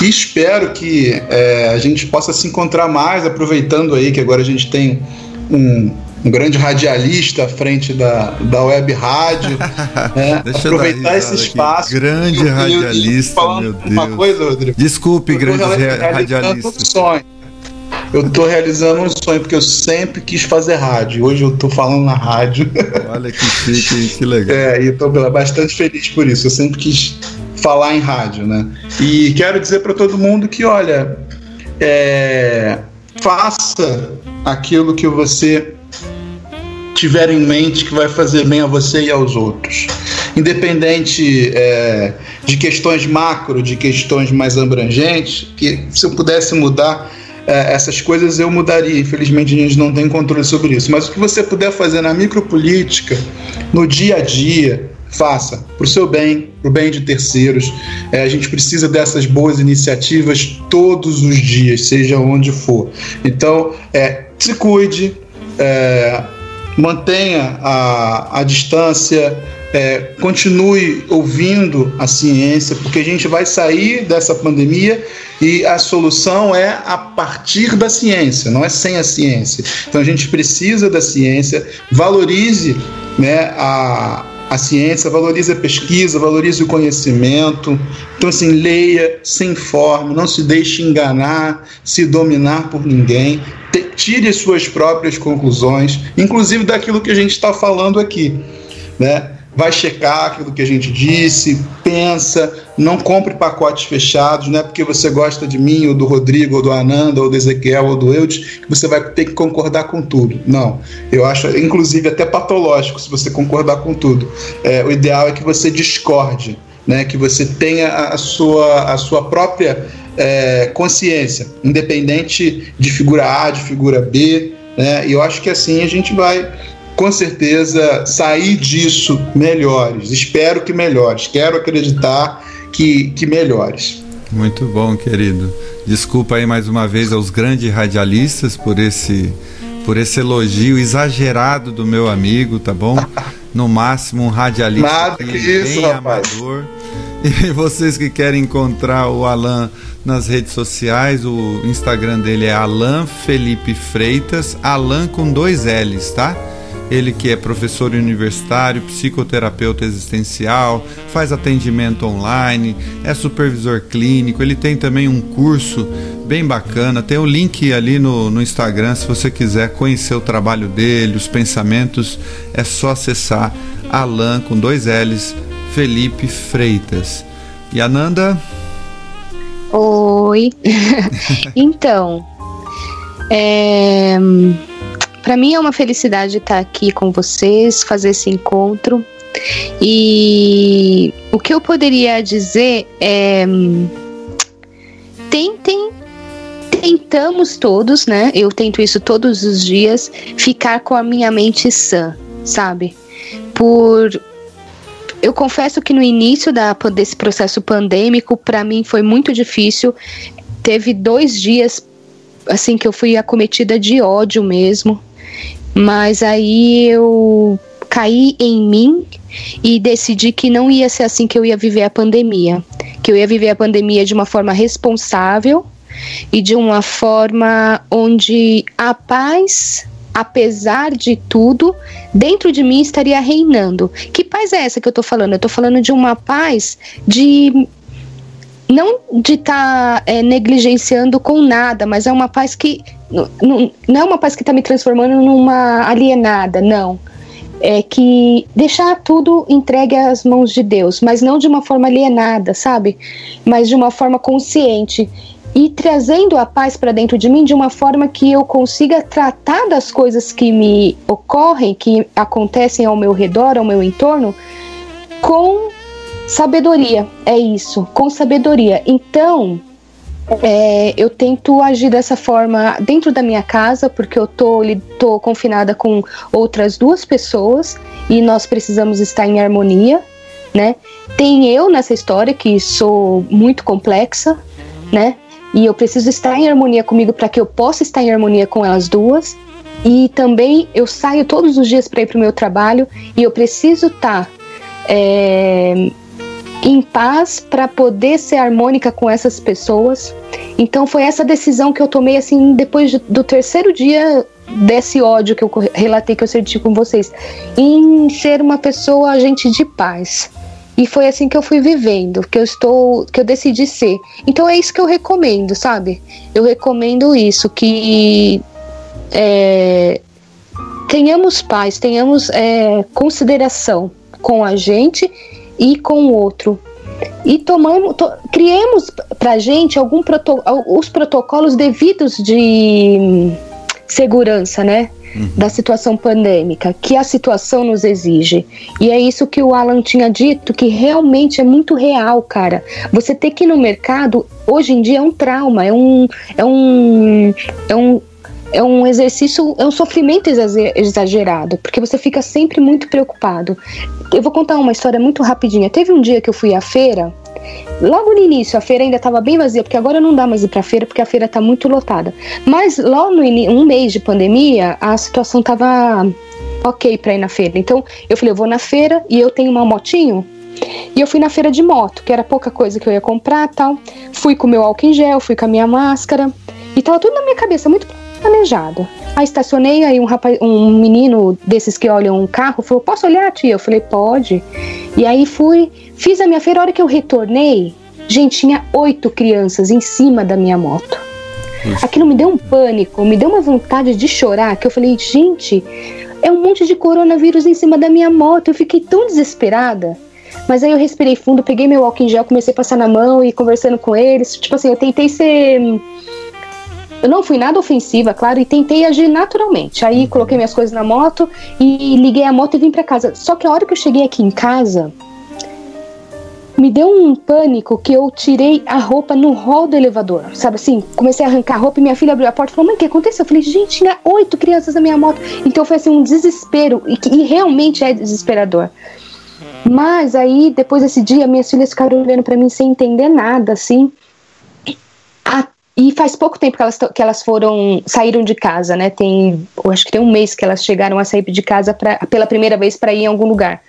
e espero que é, a gente possa se encontrar mais, aproveitando aí que agora a gente tem um, um grande radialista à frente da, da web rádio. né? Aproveitar esse espaço. Aqui. Grande eu, radialista, eu, eu meu Deus. Uma coisa, Rodrigo. Desculpe, grande radialista. Um sonho. Eu tô realizando um sonho, porque eu sempre quis fazer rádio. Hoje eu tô falando na rádio. Olha que chique, que legal. É, e eu tô bastante feliz por isso. Eu sempre quis falar em rádio, né? E quero dizer para todo mundo que, olha, é, faça aquilo que você tiver em mente que vai fazer bem a você e aos outros. Independente é, de questões macro, de questões mais abrangentes, que se eu pudesse mudar é, essas coisas eu mudaria. Infelizmente a gente não tem controle sobre isso. Mas o que você puder fazer na micropolítica, no dia a dia, faça para o seu bem, para o bem de terceiros. É, a gente precisa dessas boas iniciativas todos os dias, seja onde for. Então, é, se cuide, é, mantenha a, a distância, é, continue ouvindo a ciência, porque a gente vai sair dessa pandemia e a solução é a partir da ciência, não é sem a ciência. Então a gente precisa da ciência, valorize né, a, a ciência, valorize a pesquisa, valorize o conhecimento. Então, assim, leia, se informe, não se deixe enganar, se dominar por ninguém. Tire suas próprias conclusões, inclusive daquilo que a gente está falando aqui. Né? vai checar aquilo que a gente disse, pensa, não compre pacotes fechados, não é porque você gosta de mim, ou do Rodrigo, ou do Ananda, ou do Ezequiel, ou do Eudes, que você vai ter que concordar com tudo. Não. Eu acho, inclusive, até patológico se você concordar com tudo. É, o ideal é que você discorde, né, que você tenha a sua, a sua própria é, consciência, independente de figura A, de figura B. Né, e eu acho que assim a gente vai com certeza sair disso melhores. Espero que melhores. Quero acreditar que, que melhores. Muito bom, querido. Desculpa aí mais uma vez aos grandes radialistas por esse por esse elogio exagerado do meu amigo, tá bom? No máximo um radialista Nada que isso, bem rapaz. amador. E vocês que querem encontrar o Alan nas redes sociais, o Instagram dele é Alan Felipe Freitas, Alan com dois L's, tá? Ele que é professor universitário, psicoterapeuta existencial, faz atendimento online, é supervisor clínico, ele tem também um curso bem bacana. Tem o link ali no, no Instagram se você quiser conhecer o trabalho dele, os pensamentos, é só acessar Alan com dois L's, Felipe Freitas. E Ananda? Oi. então, é para mim é uma felicidade estar aqui com vocês, fazer esse encontro. E o que eu poderia dizer é tentem tentamos todos, né? Eu tento isso todos os dias, ficar com a minha mente sã, sabe? Por eu confesso que no início da, desse processo pandêmico, para mim foi muito difícil. Teve dois dias assim que eu fui acometida de ódio mesmo. Mas aí eu caí em mim e decidi que não ia ser assim que eu ia viver a pandemia, que eu ia viver a pandemia de uma forma responsável e de uma forma onde a paz apesar de tudo, dentro de mim estaria reinando. Que paz é essa que eu tô falando? Eu tô falando de uma paz de não de estar tá, é, negligenciando com nada, mas é uma paz que não, não é uma paz que está me transformando numa alienada, não. É que deixar tudo entregue às mãos de Deus, mas não de uma forma alienada, sabe? Mas de uma forma consciente e trazendo a paz para dentro de mim de uma forma que eu consiga tratar das coisas que me ocorrem, que acontecem ao meu redor, ao meu entorno, com sabedoria. É isso, com sabedoria. Então, é, eu tento agir dessa forma dentro da minha casa, porque eu tô, tô confinada com outras duas pessoas e nós precisamos estar em harmonia, né? Tem eu nessa história que sou muito complexa, né? E eu preciso estar em harmonia comigo para que eu possa estar em harmonia com elas duas. E também eu saio todos os dias para ir para o meu trabalho e eu preciso estar é, em paz para poder ser harmônica com essas pessoas. Então foi essa decisão que eu tomei assim depois do terceiro dia desse ódio que eu relatei que eu senti com vocês, em ser uma pessoa agente de paz. E foi assim que eu fui vivendo, que eu estou, que eu decidi ser. Então é isso que eu recomendo, sabe? Eu recomendo isso, que é, tenhamos paz, tenhamos é, consideração com a gente e com o outro. E tomamos, to, criemos pra gente algum proto, os protocolos devidos de segurança, né? uhum. da situação pandêmica, que a situação nos exige. E é isso que o Alan tinha dito, que realmente é muito real, cara. Você ter que ir no mercado, hoje em dia, é um trauma, é um. É um, é um é um exercício, é um sofrimento exagerado, porque você fica sempre muito preocupado. Eu vou contar uma história muito rapidinha. Teve um dia que eu fui à feira Logo no início, a feira ainda estava bem vazia, porque agora não dá mais ir para a feira, porque a feira está muito lotada. Mas logo no um mês de pandemia, a situação estava ok para ir na feira. Então eu falei, eu vou na feira e eu tenho uma motinho. E eu fui na feira de moto, que era pouca coisa que eu ia comprar tal. Fui com o meu álcool em gel, fui com a minha máscara. E tava tudo na minha cabeça, muito planejado. Aí estacionei, aí um rapaz, um menino desses que olham um carro falou: Posso olhar, tia? Eu falei: Pode. E aí fui, fiz a minha feira. A hora que eu retornei, gente, tinha oito crianças em cima da minha moto. Aquilo me deu um pânico, me deu uma vontade de chorar, que eu falei: Gente, é um monte de coronavírus em cima da minha moto. Eu fiquei tão desesperada. Mas aí eu respirei fundo, peguei meu álcool em gel, comecei a passar na mão e conversando com eles. Tipo assim, eu tentei ser eu não fui nada ofensiva, claro, e tentei agir naturalmente. Aí uhum. coloquei minhas coisas na moto e liguei a moto e vim para casa. Só que a hora que eu cheguei aqui em casa, me deu um pânico que eu tirei a roupa no hall do elevador, sabe assim? Comecei a arrancar a roupa e minha filha abriu a porta e falou: Mãe, o que aconteceu? Eu falei: Gente, tinha oito crianças na minha moto. Então foi assim um desespero, e, e realmente é desesperador. Mas aí, depois desse dia, minhas filhas ficaram olhando para mim sem entender nada, assim. E faz pouco tempo que elas, que elas foram saíram de casa, né? Tem, eu acho que tem um mês que elas chegaram a sair de casa pra, pela primeira vez para ir em algum lugar.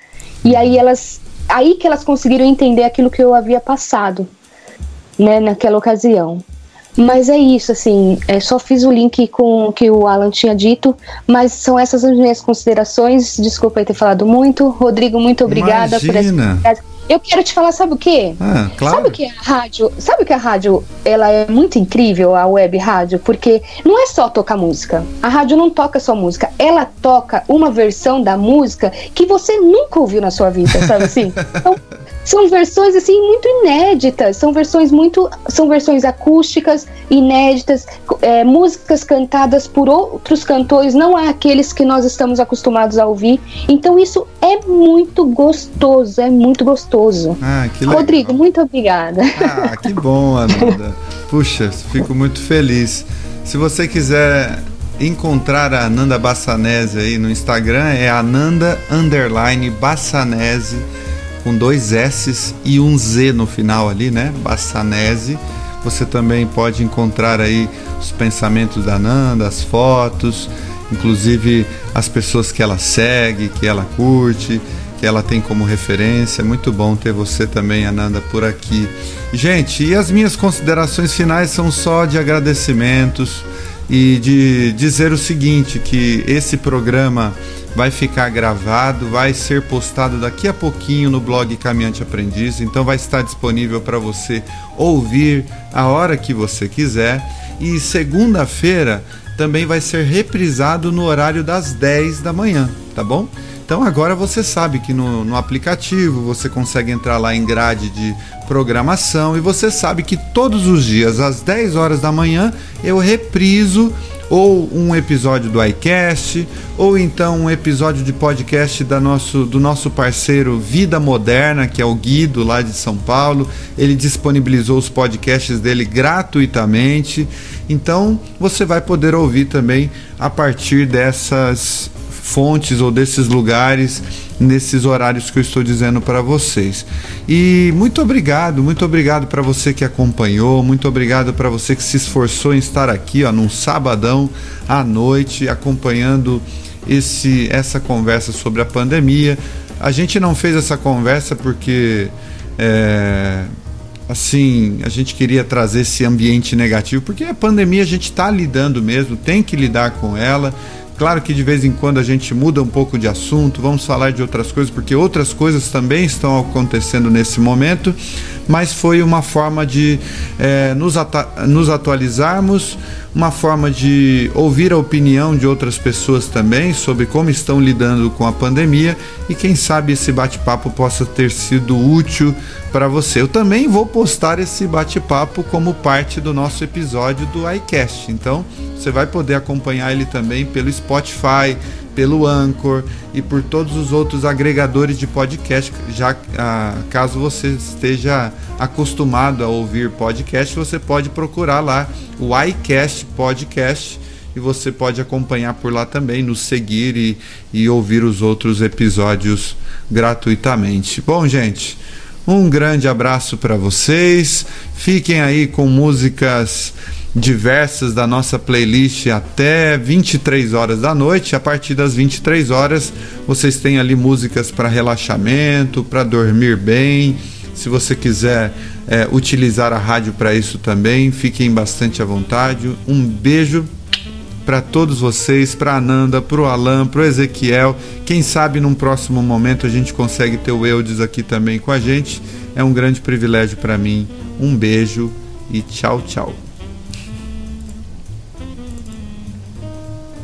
E aí elas, aí que elas conseguiram entender aquilo que eu havia passado, né? Naquela ocasião. Mas é isso, assim, é, só fiz o link com o que o Alan tinha dito, mas são essas as minhas considerações. Desculpa ter falado muito. Rodrigo, muito obrigada Imagina. por essa eu quero te falar, sabe o quê? Ah, claro. Sabe o que a rádio? Sabe o que a rádio? Ela é muito incrível, a web rádio, porque não é só tocar música. A rádio não toca só música, ela toca uma versão da música que você nunca ouviu na sua vida, sabe assim? Então, são versões assim muito inéditas, são versões muito, são versões acústicas, inéditas, é, músicas cantadas por outros cantores, não é aqueles que nós estamos acostumados a ouvir. Então isso é muito gostoso, é muito gostoso. Ah. Rodrigo, muito obrigada. Ah, que bom, Ananda. Puxa, fico muito feliz. Se você quiser encontrar a Ananda Bassanese aí no Instagram, é Ananda Underline Bassanese com dois S's e um Z no final ali, né? Bassanese, Você também pode encontrar aí os pensamentos da Nanda, as fotos, inclusive as pessoas que ela segue, que ela curte, que ela tem como referência. Muito bom ter você também, Ananda, por aqui. Gente, e as minhas considerações finais são só de agradecimentos e de dizer o seguinte, que esse programa vai ficar gravado, vai ser postado daqui a pouquinho no blog Caminhante Aprendiz, então vai estar disponível para você ouvir a hora que você quiser. E segunda-feira também vai ser reprisado no horário das 10 da manhã, tá bom? Então agora você sabe que no, no, aplicativo você consegue entrar lá em grade de programação e você sabe que todos os dias às 10 horas da manhã eu repriso ou um episódio do iCast, ou então um episódio de podcast da nosso, do nosso parceiro Vida Moderna, que é o Guido lá de São Paulo. Ele disponibilizou os podcasts dele gratuitamente. Então você vai poder ouvir também a partir dessas fontes ou desses lugares nesses horários que eu estou dizendo para vocês. E muito obrigado, muito obrigado para você que acompanhou, muito obrigado para você que se esforçou em estar aqui, ó, num sabadão à noite acompanhando esse essa conversa sobre a pandemia. A gente não fez essa conversa porque é, assim, a gente queria trazer esse ambiente negativo, porque a pandemia a gente está lidando mesmo, tem que lidar com ela. Claro que de vez em quando a gente muda um pouco de assunto, vamos falar de outras coisas, porque outras coisas também estão acontecendo nesse momento, mas foi uma forma de é, nos, nos atualizarmos, uma forma de ouvir a opinião de outras pessoas também sobre como estão lidando com a pandemia e quem sabe esse bate-papo possa ter sido útil para você. Eu também vou postar esse bate-papo como parte do nosso episódio do iCast, então você vai poder acompanhar ele também pelo Spotify, pelo Anchor e por todos os outros agregadores de podcast. Já ah, caso você esteja acostumado a ouvir podcast, você pode procurar lá o iCast Podcast e você pode acompanhar por lá também, nos seguir e, e ouvir os outros episódios gratuitamente. Bom, gente, um grande abraço para vocês. Fiquem aí com músicas diversas da nossa playlist até 23 horas da noite. A partir das 23 horas, vocês têm ali músicas para relaxamento, para dormir bem. Se você quiser é, utilizar a rádio para isso também, fiquem bastante à vontade. Um beijo para todos vocês, para Ananda, para o Alan, para o Ezequiel. Quem sabe num próximo momento a gente consegue ter o Eudes aqui também com a gente. É um grande privilégio para mim. Um beijo e tchau, tchau.